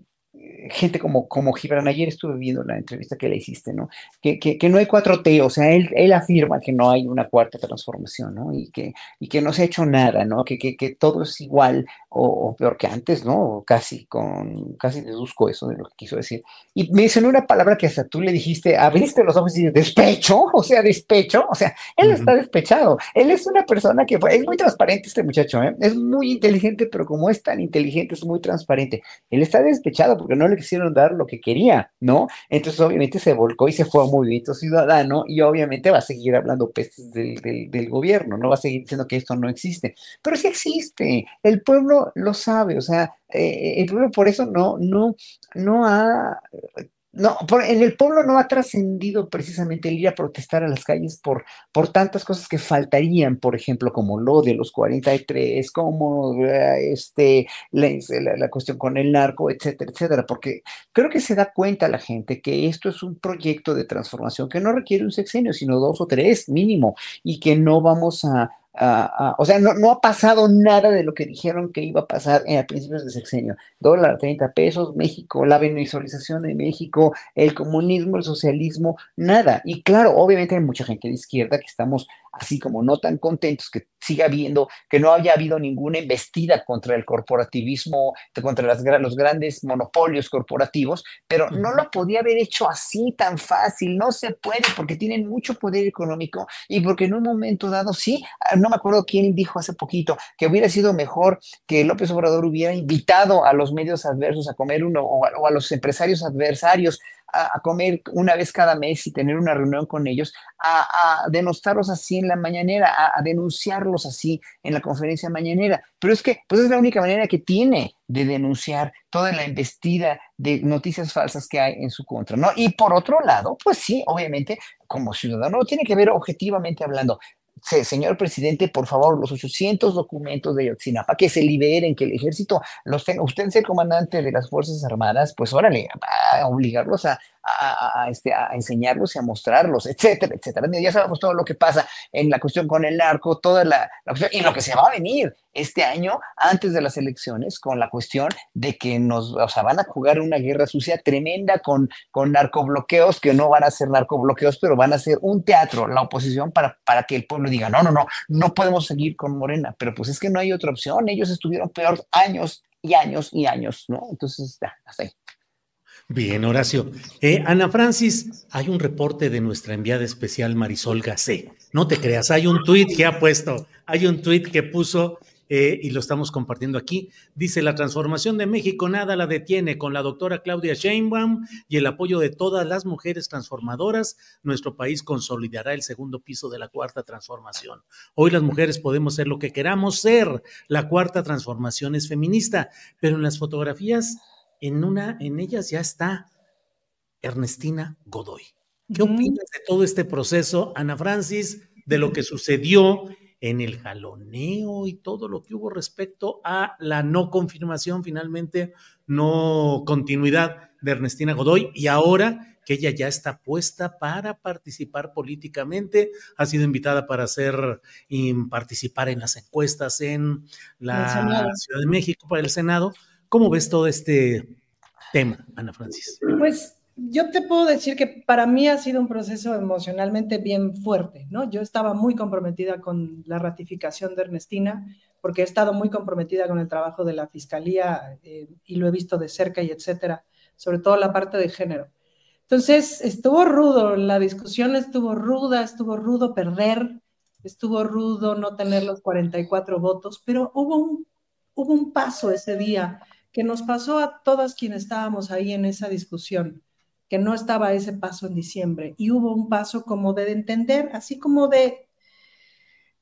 gente como, como Gibran, ayer estuve viendo la entrevista que le hiciste, ¿no? Que, que, no hay cuatro T, o sea, él, él, afirma que no hay una cuarta transformación, ¿no? Y que, y que no se ha hecho nada, ¿no? Que, que, que todo es igual o, peor que antes, ¿no? Casi, con, casi deduzco eso de lo que quiso decir. Y mencionó una palabra que hasta tú le dijiste, abriste los ojos y dices, despecho, o sea, despecho, o sea, él está despechado. Él es una persona que es muy transparente este muchacho, ¿eh? Es muy inteligente, pero como es tan inteligente, es muy transparente. Él está despechado porque no le quisieron dar lo que quería, ¿no? Entonces, obviamente, se volcó y se fue a Movimiento Ciudadano y obviamente va a seguir hablando pestes del, del, gobierno, no va a seguir diciendo que esto no existe. Pero sí existe. El pueblo lo sabe, o sea, eh, el pueblo por eso no, no, no ha no, en el pueblo no ha trascendido precisamente el ir a protestar a las calles por, por tantas cosas que faltarían, por ejemplo, como lo de los 43, como eh, este, la, cuestión con el narco, etcétera, etcétera, porque creo que se da cuenta la gente que esto es un proyecto de transformación que no requiere un sexenio, sino dos o tres mínimo, y que no vamos a, o sea, no, ha pasado nada de lo que dijeron que iba a pasar a principios de sexenio. Dólar 30 pesos, México, la venezualización de México, el comunismo, el socialismo, nada. Y claro, obviamente hay mucha gente de izquierda que estamos así como no tan contentos, que siga habiendo, que no haya habido ninguna embestida contra el corporativismo, contra las, los grandes monopolios corporativos, pero no lo podía haber hecho así tan fácil, no se puede porque tienen mucho poder económico y porque en un momento dado, sí, ah, no me acuerdo quién dijo hace poquito que hubiera sido mejor que López Obrador hubiera invitado a los medios adversos a comer uno o a los empresarios adversarios a, comer una vez cada mes y tener una reunión con ellos, a, denostarlos así en la mañanera, a, denunciarlos así en la conferencia mañanera. Pero es que, pues es la única manera que tiene de denunciar toda la embestida de noticias falsas que hay en su contra, ¿no? Y por otro lado, pues sí, obviamente, como ciudadano, tiene que ver objetivamente hablando señor presidente, por favor, los 800 documentos de Yotzinapa, que se liberen, que el ejército los tenga. Usted es el comandante de las Fuerzas Armadas, pues órale, a obligarlos a, a, este, a enseñarlos y a mostrarlos, etcétera, etcétera. Ya sabemos todo lo que pasa en la cuestión con el narco, toda la, cuestión, y lo que se va a venir este año antes de las elecciones con la cuestión de que nos, o sea, van a jugar una guerra sucia tremenda con, con narcobloqueos que no van a ser narcobloqueos, pero van a ser un teatro, la oposición, para, para que el pueblo diga, no, no, no, no podemos seguir con Morena, pero pues es que no hay otra opción, ellos estuvieron peor años y años y años, ¿no? Entonces, hasta ahí. Bien, Horacio. Eh, Ana Francis, hay un reporte de nuestra enviada especial Marisol Gacé. No te creas, hay un tuit que ha puesto, hay un tuit que puso eh, y lo estamos compartiendo aquí. Dice, la transformación de México nada la detiene. Con la doctora Claudia Sheinbaum y el apoyo de todas las mujeres transformadoras, nuestro país consolidará el segundo piso de la cuarta transformación. Hoy las mujeres podemos ser lo que queramos ser. La cuarta transformación es feminista, pero en las fotografías en una, en ellas ya está Ernestina Godoy. ¿Qué opinas de todo este proceso, Ana Francis, de lo que sucedió en el jaloneo y todo lo que hubo respecto a la no confirmación, finalmente, no continuidad de Ernestina Godoy y ahora que ella ya está puesta para participar políticamente, ha sido invitada para hacer y participar en las encuestas en la Ciudad de México para el Senado. ¿Cómo ves todo este tema, Ana Francis? Pues yo te puedo decir que para mí ha sido un proceso emocionalmente bien fuerte, ¿no? Yo estaba muy comprometida con la ratificación de Ernestina, porque he estado muy comprometida con el trabajo de la fiscalía eh, y lo he visto de cerca y etcétera, sobre todo la parte de género. Entonces, estuvo rudo, la discusión estuvo ruda, estuvo rudo perder, estuvo rudo no tener los 44 votos, pero hubo un, hubo un paso ese día que nos pasó a todas quienes estábamos ahí en esa discusión, que no estaba ese paso en diciembre y hubo un paso como de entender, así como de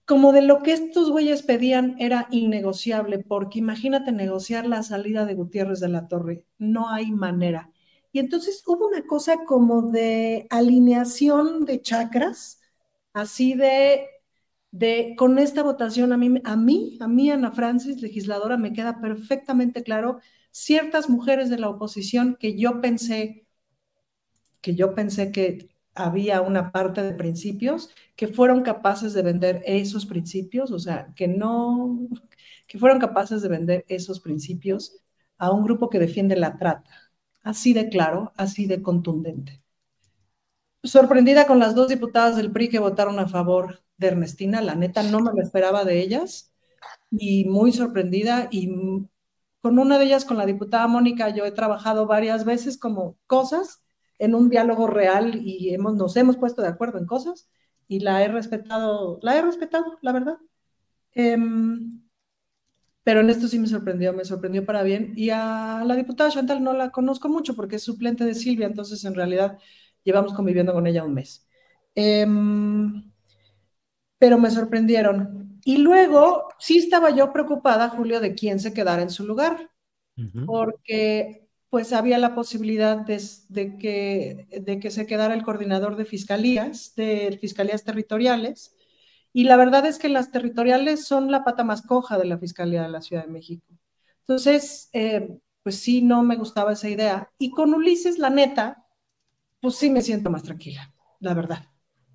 como de lo que estos güeyes pedían era innegociable, porque imagínate negociar la salida de Gutiérrez de la Torre, no hay manera. Y entonces hubo una cosa como de alineación de chakras, así de de con esta votación a mí, a mí, a mí, Ana Francis, legisladora, me queda perfectamente claro ciertas mujeres de la oposición que yo pensé, que yo pensé que había una parte de principios que fueron capaces de vender esos principios, o sea, que no, que fueron capaces de vender esos principios a un grupo que defiende la trata. Así de claro, así de contundente. Sorprendida con las dos diputadas del PRI que votaron a favor de Ernestina, la neta no me lo esperaba de ellas y muy sorprendida y con una de ellas, con la diputada Mónica, yo he trabajado varias veces como cosas en un diálogo real y hemos, nos hemos puesto de acuerdo en cosas y la he respetado, la he respetado, la verdad. Em, pero en esto sí me sorprendió, me sorprendió para bien. Y a la diputada Chantal no la conozco mucho porque es suplente de Silvia, entonces en realidad llevamos conviviendo con ella un mes. Em, pero me sorprendieron. Y luego sí estaba yo preocupada, Julio, de quién se quedara en su lugar, porque pues había la posibilidad de, que, de que se quedara el coordinador de fiscalías, de fiscalías territoriales, y la verdad es que las territoriales son la pata más coja de la Fiscalía de la Ciudad de México. Entonces, eh, pues sí, no me gustaba esa idea. Y con Ulises, la neta, pues sí me siento más tranquila, la verdad.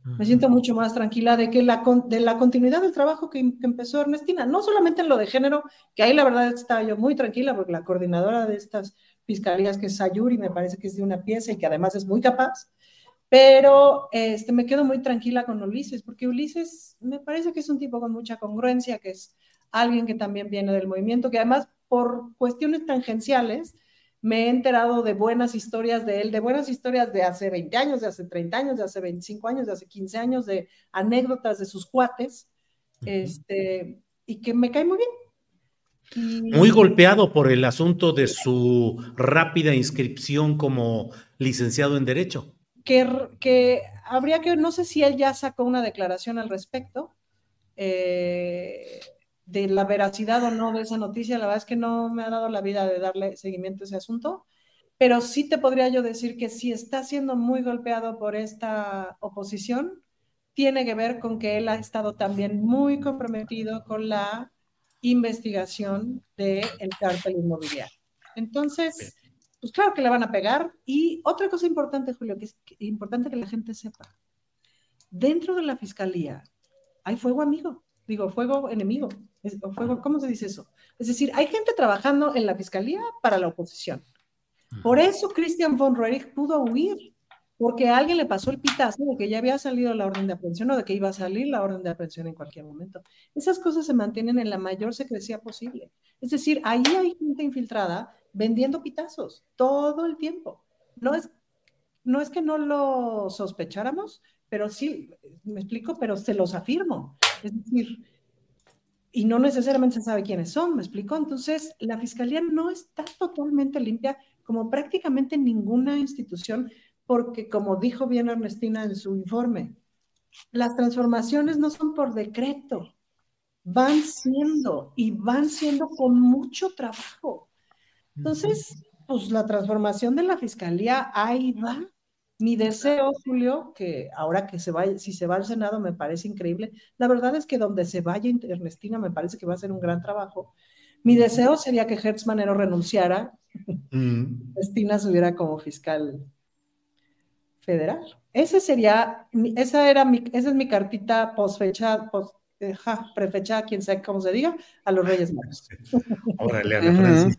Me siento mucho más tranquila de que la, de la continuidad del trabajo que, empezó Ernestina, no solamente en lo de género, que ahí la verdad estaba yo muy tranquila porque la coordinadora de estas fiscalías, que es Sayuri, me parece que es de una pieza y que además es muy capaz, Pero este, me quedo muy tranquila con Ulises, porque Ulises me parece que es un tipo con mucha congruencia, que es alguien que también viene del movimiento, que además por cuestiones tangenciales me he enterado de buenas historias de él, de buenas historias de hace 20 años, de hace 30 años, de hace 25 años, de hace 15 años, de anécdotas de sus cuates, este, y que me cae muy bien. Muy golpeado por el asunto de su rápida inscripción como licenciado en Derecho que, habría que, no sé si él ya sacó una declaración al respecto eh, de la veracidad o no de esa noticia, la verdad es que no me ha dado la vida de darle seguimiento a ese asunto, pero sí te podría yo decir que si está siendo muy golpeado por esta oposición, tiene que ver con que él ha estado también muy comprometido con la investigación del el cártel inmobiliario. Entonces, pues claro que le van a pegar. Y otra cosa importante, Julio, que es importante que la gente sepa, dentro de la fiscalía hay fuego amigo, digo, fuego enemigo, fuego, ¿cómo se dice eso? Es decir, hay gente trabajando en la fiscalía para la oposición. Por eso Christian von Roerich pudo huir, porque a alguien le pasó el pitazo de que ya había salido la orden de aprehensión o de que iba a salir la orden de aprehensión en cualquier momento. Esas cosas se mantienen en la mayor secrecía posible. Es decir, ahí hay gente infiltrada vendiendo pitazos todo el tiempo. No es, no es que no lo sospecháramos, pero sí, me explico, pero se los afirmo. Es decir, y no necesariamente se sabe quiénes son, me explico. Entonces, la fiscalía no está totalmente limpia como prácticamente ninguna institución, porque como dijo bien Ernestina en su informe, las transformaciones no son por decreto, van siendo y van siendo con mucho trabajo. Entonces, pues la transformación de la fiscalía ahí va. Mi deseo, Julio, que ahora que se vaya, si se va al Senado, me parece increíble. La verdad es que donde se vaya Ernestina, me parece que va a ser un gran trabajo. Mi deseo sería que Hertz Manero renunciara, Ernestina subiera como fiscal federal. Ese sería, esa era mi, esa es mi cartita posfecha, post, eh, prefecha, quien sea cómo se diga, a los Reyes Magos. Órale, Ana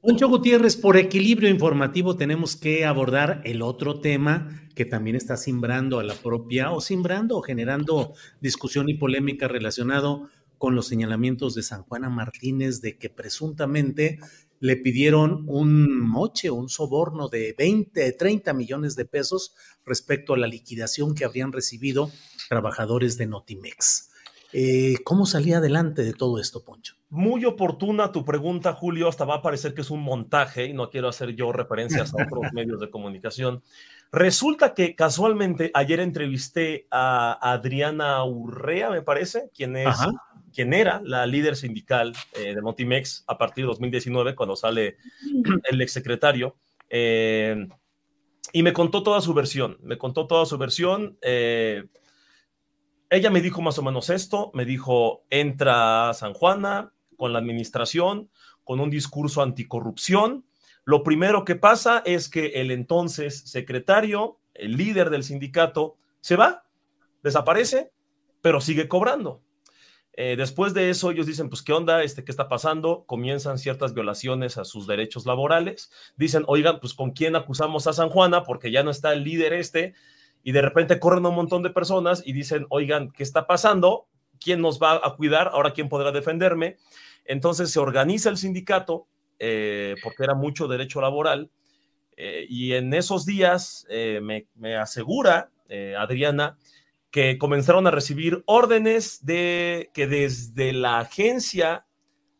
Poncho Gutiérrez, por equilibrio informativo tenemos que abordar el otro tema que también está simbrando a la propia, o simbrando o generando discusión y polémica relacionado con los señalamientos de San Juana Martínez de que presuntamente le pidieron un moche, un soborno de 20, 30 millones de pesos respecto a la liquidación que habrían recibido trabajadores de Notimex. Eh, ¿Cómo salía adelante de todo esto, Poncho? Muy oportuna tu pregunta, Julio. Hasta va a parecer que es un montaje y no quiero hacer yo referencias a otros medios de comunicación. Resulta que casualmente ayer entrevisté a Adriana Urrea, me parece, quien es, quien era la líder sindical eh, de Notimex a partir de 2019, cuando sale el exsecretario. Eh, y me contó toda su versión. Me contó toda su versión. Eh, ella me dijo más o menos esto, me dijo, entra San Juana con la administración, con un discurso anticorrupción. Lo primero que pasa es que el entonces secretario, el líder del sindicato, se va, desaparece, pero sigue cobrando. Eh, después de eso, ellos dicen, pues, ¿qué onda? Este, ¿Qué está pasando? Comienzan ciertas violaciones a sus derechos laborales. Dicen, oigan, pues, ¿con quién acusamos a San Juana? Porque ya no está el líder este y de repente corren un montón de personas y dicen, oigan, ¿qué está pasando? ¿Quién nos va a cuidar? Ahora, ¿quién podrá defenderme? Entonces se organiza el sindicato, eh, porque era mucho derecho laboral, eh, y en esos días eh, me, asegura Adriana que comenzaron a recibir órdenes de que desde la agencia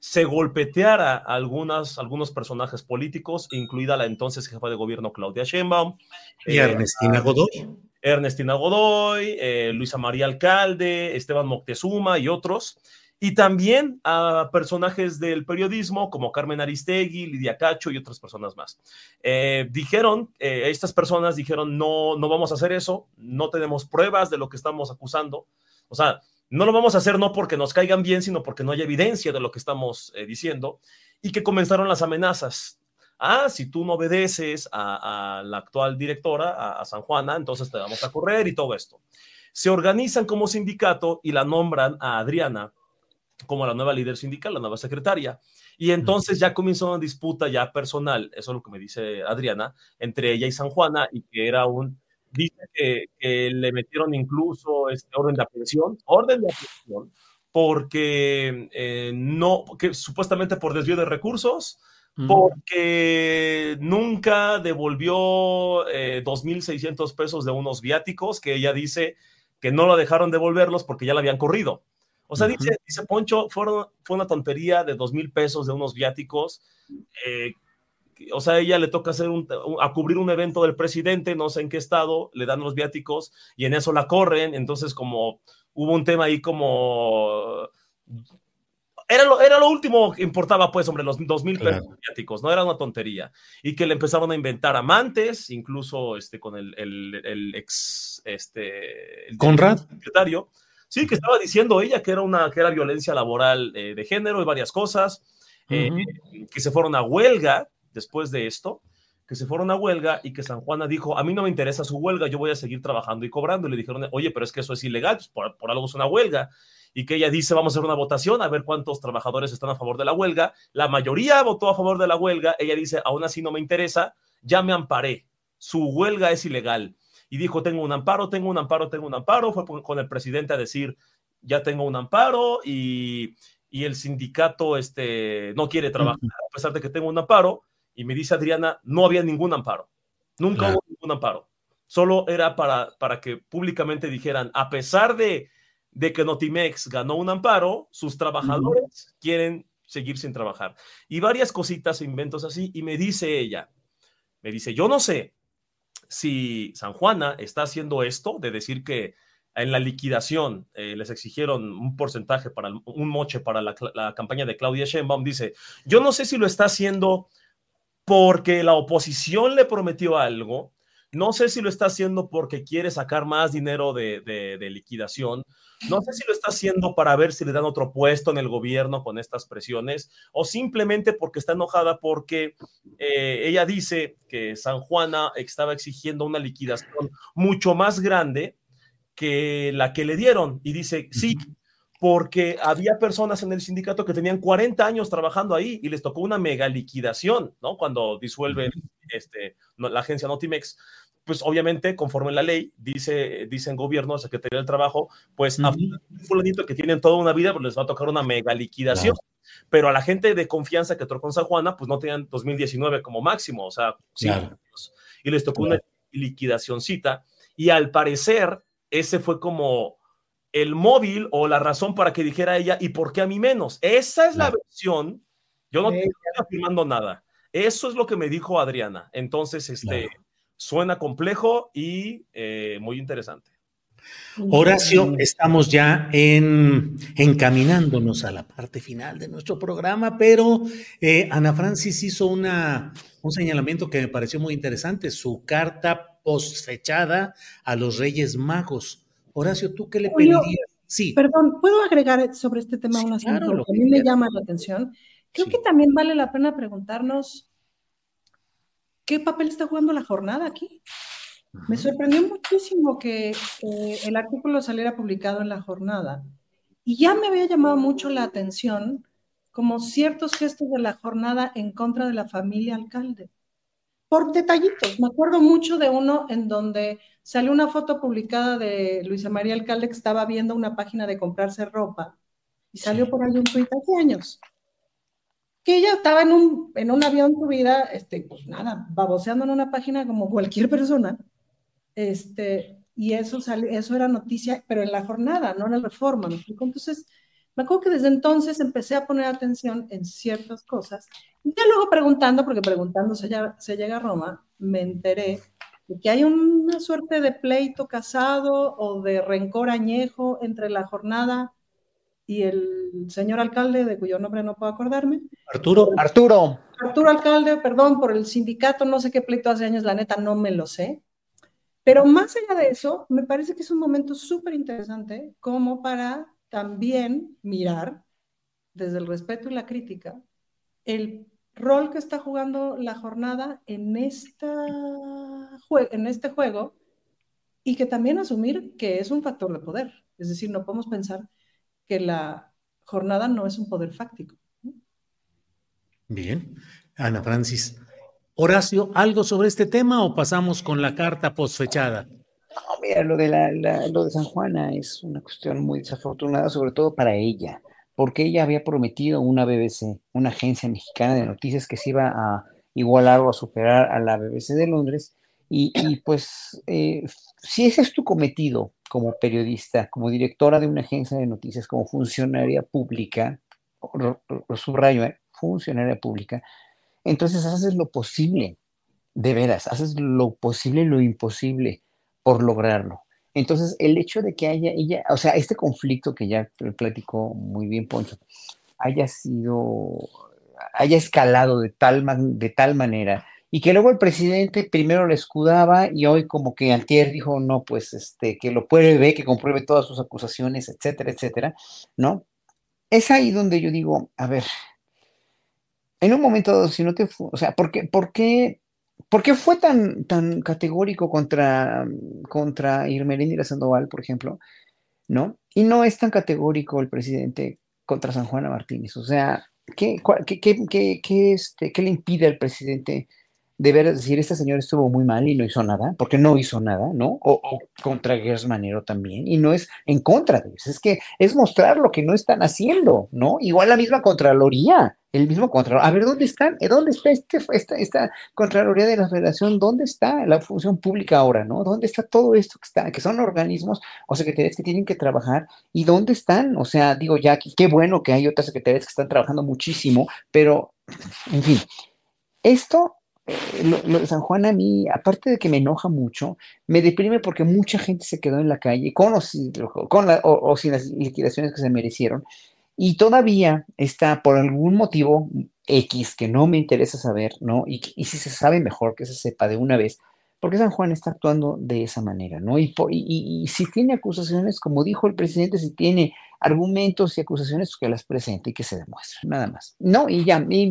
se golpeteara a algunas, algunos personajes políticos, incluida la entonces jefa de gobierno Claudia Sheinbaum. Y Ernestina Godoy. Ernestina Godoy, eh, Luisa María Alcalde, Esteban Moctezuma y otros, y también a personajes del periodismo como Carmen Aristegui, Lidia Cacho y otras personas más. Eh, dijeron, eh, estas personas dijeron, no, no vamos a hacer eso, no tenemos pruebas de lo que estamos acusando, o sea, no lo vamos a hacer no porque nos caigan bien, sino porque no hay evidencia de lo que estamos diciendo, y que comenzaron las amenazas ah, si tú no obedeces a, la actual directora, a, San Juana, entonces te vamos a correr y todo esto. Se organizan como sindicato y la nombran a Adriana como la nueva líder sindical, la nueva secretaria. Y entonces ya comenzó una disputa ya personal, eso es lo que me dice Adriana, entre ella y San Juana, y que era un dice que, le metieron incluso este orden de aprehensión, orden de aprehensión, porque eh, no, que supuestamente por desvío de recursos, porque nunca devolvió eh, 2.600 pesos de unos viáticos que ella dice que no lo dejaron devolverlos porque ya la habían corrido. O sea, dice, dice Poncho, fueron, fue una tontería de dos mil pesos de unos viáticos. Eh, o sea, a ella le toca hacer un, a cubrir un evento del presidente, no sé en qué estado, le dan los viáticos y en eso la corren. Entonces, como hubo un tema ahí como era lo, era lo último que importaba, pues, hombre, los dos mil pesos viáticos, no era una tontería. Y que le empezaron a inventar amantes, incluso este, con el, el, ex, este, el Conrad. secretario. Sí, que estaba diciendo ella que era una que era violencia laboral eh, de género y varias cosas, eh, que se fueron a huelga después de esto, que se fueron a huelga y que San Juana dijo, a mí no me interesa su huelga, yo voy a seguir trabajando y cobrando. Y le dijeron, oye, pero es que eso es ilegal, pues, por, por algo es una huelga. Y que ella dice, vamos a hacer una votación a ver cuántos trabajadores están a favor de la huelga. La mayoría votó a favor de la huelga. Ella dice, aún así no me interesa, ya me amparé. Su huelga es ilegal y dijo, tengo un amparo, tengo un amparo, tengo un amparo, fue con el presidente a decir, ya tengo un amparo y, y el sindicato este, no quiere trabajar a pesar de que tengo un amparo. Y me dice Adriana, no había ningún amparo, nunca hubo ningún amparo. Solo era para, para que públicamente dijeran, a pesar de, de que Notimex ganó un amparo, sus trabajadores quieren seguir sin trabajar. Y varias cositas, inventos así. Y me dice ella, me dice, yo no sé, si San Juana está haciendo esto de decir que en la liquidación eh, les exigieron un porcentaje para un moche para la, campaña de Claudia Sheinbaum, dice, yo no sé si lo está haciendo porque la oposición le prometió algo, no sé si lo está haciendo porque quiere sacar más dinero de, liquidación. No sé si lo está haciendo para ver si le dan otro puesto en el gobierno con estas presiones o simplemente porque está enojada porque eh, ella dice que San Juana estaba exigiendo una liquidación mucho más grande que la que le dieron. Y dice, sí, porque había personas en el sindicato que tenían 40 años trabajando ahí y les tocó una mega liquidación, ¿no? Cuando disuelven este, la agencia Notimex pues obviamente, conforme la ley, dice, dicen gobierno, Secretaría del Trabajo, pues a fulanito que tienen toda una vida, pues les va a tocar una mega liquidación. Pero a la gente de confianza que tocó en San Juana, pues no tenían 2019 como máximo, o sea, sí, y les tocó una liquidacióncita. Y al parecer, ese fue como el móvil o la razón para que dijera ella, ¿y por qué a mí menos? Esa es la versión. Yo no estoy afirmando nada. Eso es lo que me dijo Adriana. Entonces, este, Suena complejo y eh, muy interesante. Horacio, estamos ya en, encaminándonos a la parte final de nuestro programa, pero eh, Ana Francis hizo una, un señalamiento que me pareció muy interesante, su carta postfechada a los Reyes Magos. Horacio, ¿tú qué le pedirías? Sí. Perdón, ¿puedo agregar sobre este tema una asunto que a mí me llama la atención? Creo que también vale la pena preguntarnos ¿qué papel está jugando la jornada aquí? Me sorprendió muchísimo que eh, el artículo saliera publicado en la jornada y ya me había llamado mucho la atención como ciertos gestos de la jornada en contra de la familia alcalde. Por detallitos, me acuerdo mucho de uno en donde salió una foto publicada de Luisa María Alcalde que estaba viendo una página de comprarse ropa y salió por ahí un tuit hace años. Que ella estaba en un, en un avión subida, este, pues nada, baboseando en una página como cualquier persona, este, y eso, salió, eso era noticia, pero en la jornada, no en la reforma, ¿me Entonces, me acuerdo que desde entonces empecé a poner atención en ciertas cosas, y ya luego preguntando, porque preguntando se llega, se llega a Roma, me enteré de que hay una suerte de pleito casado o de rencor añejo entre la jornada y el señor alcalde, de cuyo nombre no puedo acordarme. Arturo. Arturo. Arturo alcalde, perdón, por el sindicato, no sé qué pleito hace años, la neta no me lo sé. Pero más allá de eso, me parece que es un momento súper interesante como para también mirar, desde el respeto y la crítica, el rol que está jugando la jornada en, esta en este juego y que también asumir que es un factor de poder. Es decir, no podemos pensar que la jornada no es un poder fáctico. Bien, Ana Francis. Horacio, ¿algo sobre este tema o pasamos con la carta posfechada? No, mira, lo de, la, lo de San Juana es una cuestión muy desafortunada, sobre todo para ella, porque ella había prometido una BBC, una agencia mexicana de noticias que se iba a igualar o a superar a la BBC de Londres, y, pues eh, si ese es tu cometido como periodista, como directora de una agencia de noticias, como funcionaria pública, subrayo, ¿eh? funcionaria pública, entonces haces lo posible, de veras, haces lo posible, lo imposible por lograrlo. Entonces, el hecho de que haya ella, o sea, este conflicto que ya platicó muy bien Poncho, haya sido, haya escalado de tal, de tal manera y que luego el presidente primero le escudaba y hoy como que Antier dijo, no, pues este, que lo pruebe, que compruebe todas sus acusaciones, etcétera, etcétera, ¿no? Es ahí donde yo digo, a ver, en un momento, si no te, o sea, ¿por qué, por qué ¿Por qué fue tan, tan categórico contra, contra Irmeréndira Sandoval, por ejemplo? ¿No? Y no es tan categórico el presidente contra San Juana Martínez. O sea, ¿qué, qué, qué, este, ¿qué le impide al presidente de decir, esta señora estuvo muy mal y no hizo nada, porque no hizo nada, ¿no? O, contra Gers Manero también, y no es en contra de ellos, es que es mostrar lo que no están haciendo, ¿no? Igual la misma Contraloría, el mismo Contralor. A ver, ¿dónde están? ¿Dónde está este, esta, esta Contraloría de la Federación? ¿Dónde está la función pública ahora, ¿no? ¿Dónde está todo esto que está, que son organismos o secretarías que tienen que trabajar? ¿Y dónde están? O sea, digo, ya, qué bueno que hay otras secretarías que están trabajando muchísimo, pero, en fin, esto eh, lo, de San Juan a mí, aparte de que me enoja mucho, me deprime porque mucha gente se quedó en la calle con, con o, sin las liquidaciones que se merecieron y todavía está por algún motivo X que no me interesa saber, ¿no? Y si se sabe mejor que se sepa de una vez, porque San Juan está actuando de esa manera, ¿no? Y, y, si tiene acusaciones, como dijo el presidente, si tiene argumentos y acusaciones, que las presente y que se demuestren, nada más. No, y ya, y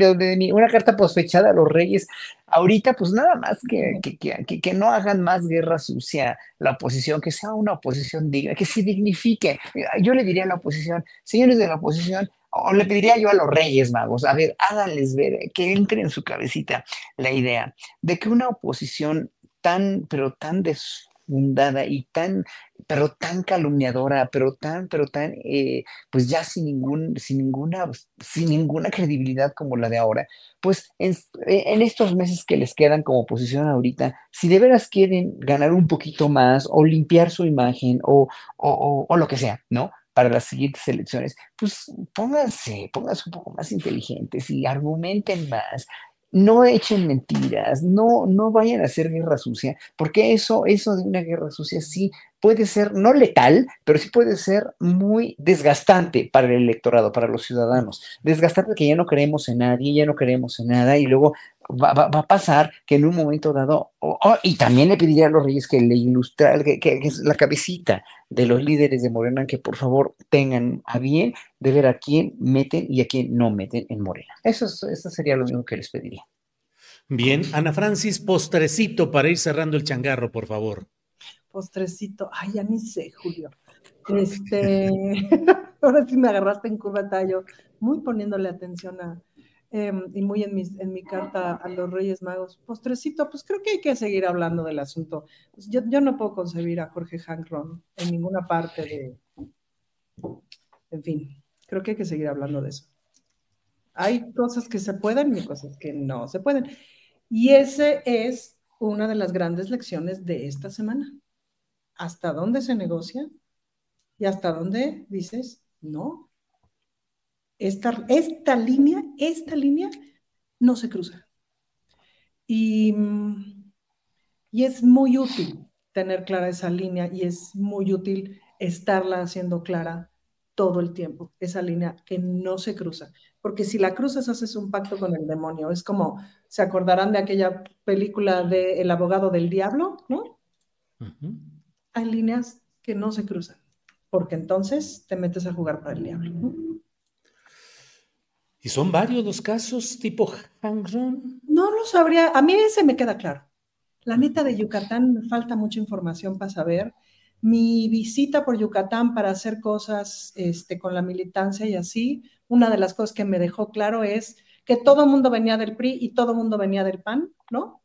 una carta posfechada a los reyes, ahorita pues nada más que, que, que, que, no hagan más guerra sucia la oposición, que sea una oposición digna, que se dignifique. Yo le diría a la oposición, señores de la oposición, o le pediría yo a los reyes magos, a ver, háganles ver, que entre en su cabecita la idea de que una oposición tan, pero tan desfundada y tan, pero tan calumniadora, pero tan, pero tan, eh, pues ya sin ningún, sin ninguna, sin ninguna credibilidad como la de ahora, pues en, en, estos meses que les quedan como oposición ahorita, si de veras quieren ganar un poquito más o limpiar su imagen o, o, o lo que sea, ¿no? para las siguientes elecciones, pues pónganse, pónganse un poco más inteligentes y argumenten más, no echen mentiras, no, no vayan a hacer guerra sucia, porque eso, eso de una guerra sucia sí puede ser no letal, pero sí puede ser muy desgastante para el electorado, para los ciudadanos. Desgastante que ya no creemos en nadie, ya no creemos en nada, y luego va, a pasar que en un momento dado, y también le pediría a los reyes que le ilustra, que, que, es la cabecita de los líderes de Morena, que por favor tengan a bien de ver a quién meten y a quién no meten en Morena. Eso, eso sería lo único que les pediría. Bien, Ana Francis, postrecito para ir cerrando el changarro, por favor postrecito, ay, ya ni sé, Julio. Este, ahora sí me agarraste en curva tallo, muy poniéndole atención a, em, y muy en mi, en mi carta a los Reyes Magos. Postrecito, pues creo que hay que seguir hablando del asunto. Pues yo, yo no puedo concebir a Jorge Hankron en ninguna parte de, en fin, creo que hay que seguir hablando de eso. Hay cosas que se pueden y cosas que no se pueden. Y ese es una de las grandes lecciones de esta semana hasta dónde se negocia y hasta dónde dices, no, esta, esta línea, esta línea no se cruza. Y, y es muy útil tener clara esa línea y es muy útil estarla haciendo clara todo el tiempo, esa línea que no se cruza. Porque si la cruzas, haces un pacto con el demonio. Es como, se acordarán de aquella película de El abogado del diablo, ¿no? hay líneas que no se cruzan, porque entonces te metes a jugar para el diablo. ¿Y son varios los casos tipo Hangron? No lo sabría, a mí ese me queda claro. La neta de Yucatán me falta mucha información para saber. Mi visita por Yucatán para hacer cosas este, con la militancia y así, una de las cosas que me dejó claro es que todo el mundo venía del PRI y todo el mundo venía del PAN, ¿no?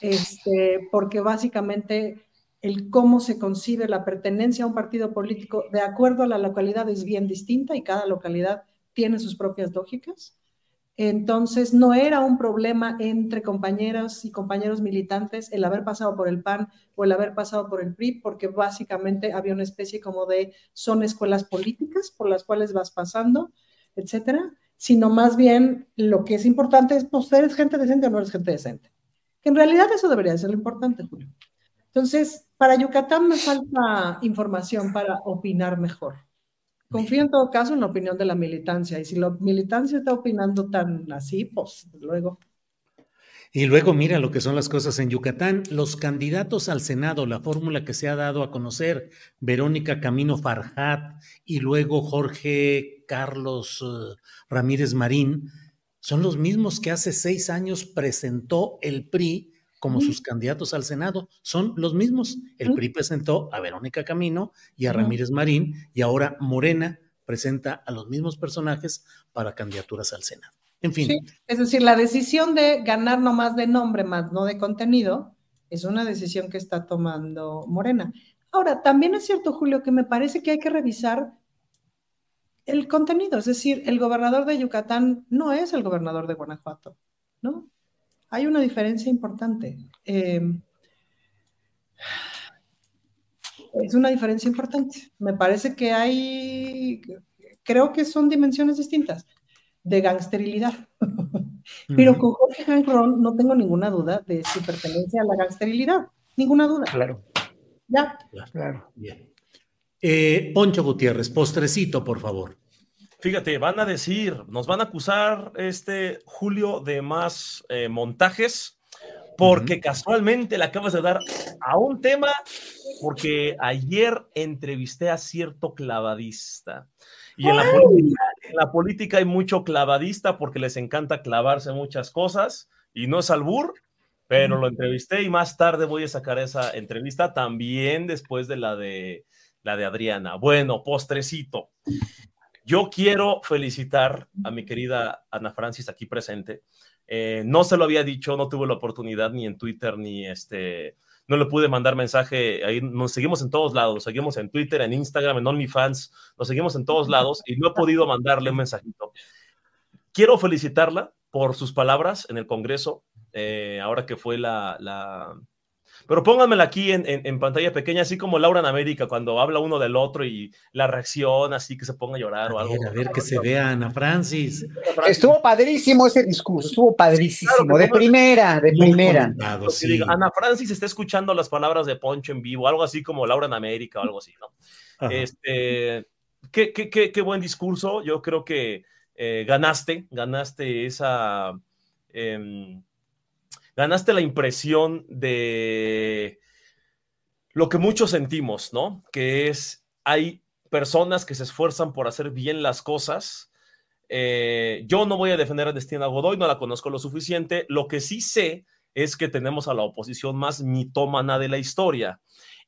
Este, porque básicamente el cómo se concibe la pertenencia a un partido político de acuerdo a la localidad es bien distinta y cada localidad tiene sus propias lógicas. Entonces, no era un problema entre compañeras y compañeros militantes el haber pasado por el PAN o el haber pasado por el PRI, porque básicamente había una especie como de son escuelas políticas por las cuales vas pasando, etcétera, sino más bien lo que es importante es, pues, ¿eres gente decente o no eres gente decente? Que en realidad eso debería ser lo importante, Julio. Entonces, para Yucatán me falta información para opinar mejor. Confío en todo caso en la opinión de la militancia. Y si la militancia está opinando tan así, pues luego. Y luego mira lo que son las cosas en Yucatán. Los candidatos al Senado, la fórmula que se ha dado a conocer, Verónica Camino Farjat y luego Jorge Carlos eh, Ramírez Marín, son los mismos que hace seis años presentó el PRI como sus candidatos al Senado. Son los mismos. El PRI presentó a Verónica Camino y a Ramírez Marín y ahora Morena presenta a los mismos personajes para candidaturas al Senado. En fin. es decir, la decisión de ganar no más de nombre, más no de contenido, es una decisión que está tomando Morena. Ahora, también es cierto, Julio, que me parece que hay que revisar el contenido, es decir, el gobernador de Yucatán no es el gobernador de Guanajuato, ¿no? Hay una diferencia importante. Eh, es una diferencia importante. Me parece que hay, creo que son dimensiones distintas de gangsterilidad. Pero con Jorge Ron no tengo ninguna duda de su pertenencia a la gangsterilidad. Ninguna duda. Claro. Ya. Claro. Bien. Eh, Poncho Gutiérrez, postrecito, por favor. Fíjate, van a decir, nos van a acusar este Julio de más eh, montajes, porque casualmente le acabas de dar a un tema, porque ayer entrevisté a cierto clavadista. Y en la, política, en la, política, hay mucho clavadista porque les encanta clavarse muchas cosas y no es albur, pero lo entrevisté y más tarde voy a sacar esa entrevista también después de la de la de Adriana. Bueno, postrecito. Yo quiero felicitar a mi querida Ana Francis aquí presente. Eh, no se lo había dicho, no tuve la oportunidad ni en Twitter ni este, no le pude mandar mensaje. Ahí nos seguimos en todos lados, nos seguimos en Twitter, en Instagram, en OnlyFans, nos seguimos en todos lados y no he podido mandarle un mensajito. Quiero felicitarla por sus palabras en el Congreso, eh, ahora que fue la, la pero pónganmela aquí en, pantalla pequeña, así como Laura en América, cuando habla uno del otro y la reacción, así que se ponga a llorar o algo. a ver, que se vea Ana Francis. Estuvo padrísimo ese discurso, estuvo padrísimo, de primera, de primera. Ana Francis está escuchando las palabras de Poncho en vivo, algo así como Laura en América o algo así, ¿no? Este, qué, qué, qué, buen discurso, yo creo que eh, ganaste, ganaste esa... Em, ganaste la impresión de lo que muchos sentimos, ¿no? Que es, hay personas que se esfuerzan por hacer bien las cosas. Eh, yo no voy a defender a Destina Godoy, no la conozco lo suficiente. Lo que sí sé es que tenemos a la oposición más mitómana de la historia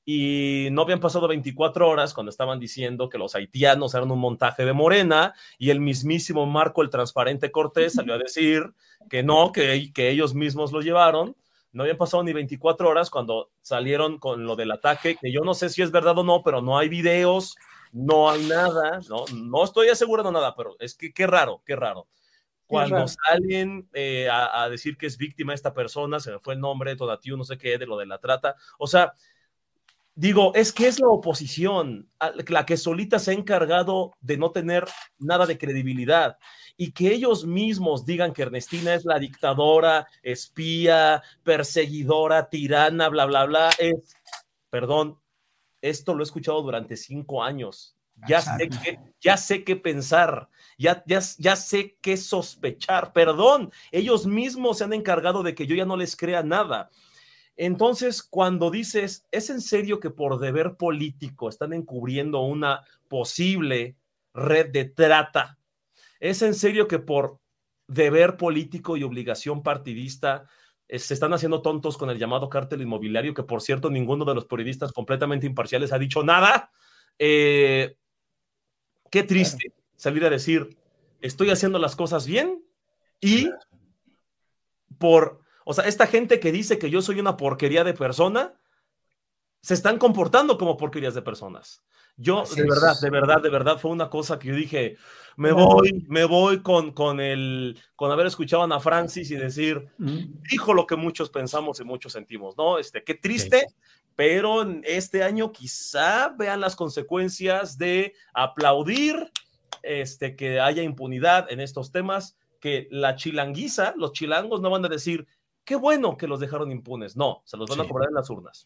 y no habían pasado 24 horas cuando estaban diciendo que los haitianos eran un montaje de Morena y el mismísimo Marco el Transparente Cortés salió a decir que no, que, que ellos mismos lo llevaron. No habían pasado ni 24 horas cuando salieron con lo del ataque, que yo no sé si es verdad o no, pero no hay videos, no hay nada, no, no estoy asegurando nada, pero es que qué raro, qué raro. Cuando salen eh, a, a, decir que es víctima esta persona, se me fue el nombre, Todatiu, no sé qué, de lo de la trata. O sea, Digo, es que es la oposición la que solita se ha encargado de no tener nada de credibilidad y que ellos mismos digan que Ernestina es la dictadora, espía, perseguidora, tirana, bla, bla, bla, es, perdón, esto lo he escuchado durante cinco años. Ya sé, qué, ya sé qué pensar, ya, ya, ya sé qué sospechar. Perdón, ellos mismos se han encargado de que yo ya no les crea nada. Entonces, cuando dices, ¿es en serio que por deber político están encubriendo una posible red de trata? ¿Es en serio que por deber político y obligación partidista eh, se están haciendo tontos con el llamado cártel inmobiliario, que por cierto ninguno de los periodistas completamente imparciales ha dicho nada? Eh, qué triste salir a decir, estoy haciendo las cosas bien y por o sea, esta gente que dice que yo soy una porquería de persona, se están comportando como porquerías de personas. Yo, de verdad, de verdad, de verdad, fue una cosa que yo dije, me voy, me voy con, con, el, con haber escuchado a Ana Francis y decir, dijo lo que muchos pensamos y muchos sentimos, ¿no? Este, qué triste, pero este año quizá vean las consecuencias de aplaudir este, que haya impunidad en estos temas, que la chilanguiza, los chilangos no van a decir, qué bueno que los dejaron impunes, no, se los van a cobrar en las urnas.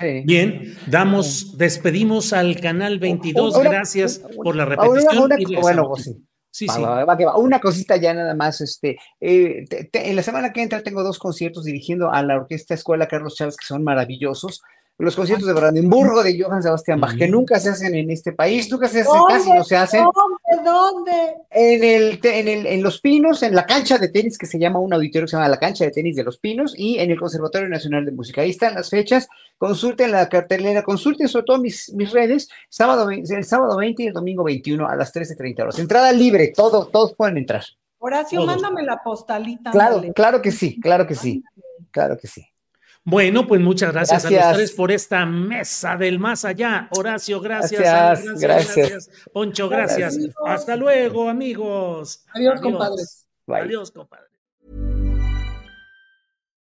Bien, damos, despedimos al canal 22. Gracias por la repetición. bueno, pues sí. Sí, sí. Una cosita ya nada más. Este, eh, en la semana que entra tengo dos conciertos dirigiendo a la Orquesta Escuela Carlos Chávez que son maravillosos los conciertos de Brandenburgo de Johann Sebastian Bach, que nunca se hacen en este país, nunca se hacen, casi no se hacen. ¿Dónde? ¿Dónde? En, el, en, el, en Los Pinos, en la cancha de tenis que se llama un auditorio que se llama la cancha de tenis de Los Pinos y en el Conservatorio Nacional de Música. Ahí están las fechas, consulten la cartelera, consulten sobre todo mis, mis redes, sábado, el sábado 20 y el domingo 21 a las 13.30 horas. Entrada libre, todo, todos pueden entrar. Horacio, mándame la postalita. Claro, claro que sí, claro que sí, claro que sí. Bueno, pues muchas gracias, a los tres por esta mesa del más allá. Horacio, gracias. Gracias, gracias. Poncho, gracias. Hasta luego, amigos. Adiós, compadres. Adiós, compadre.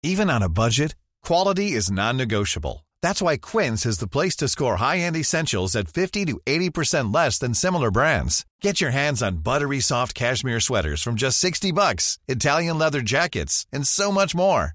Even on a budget, quality is non-negotiable. That's why Quince is the place to score high-end essentials at 50 to 80% less than similar brands. Get your hands on buttery soft cashmere sweaters from just 60 bucks, Italian leather jackets, and so much more.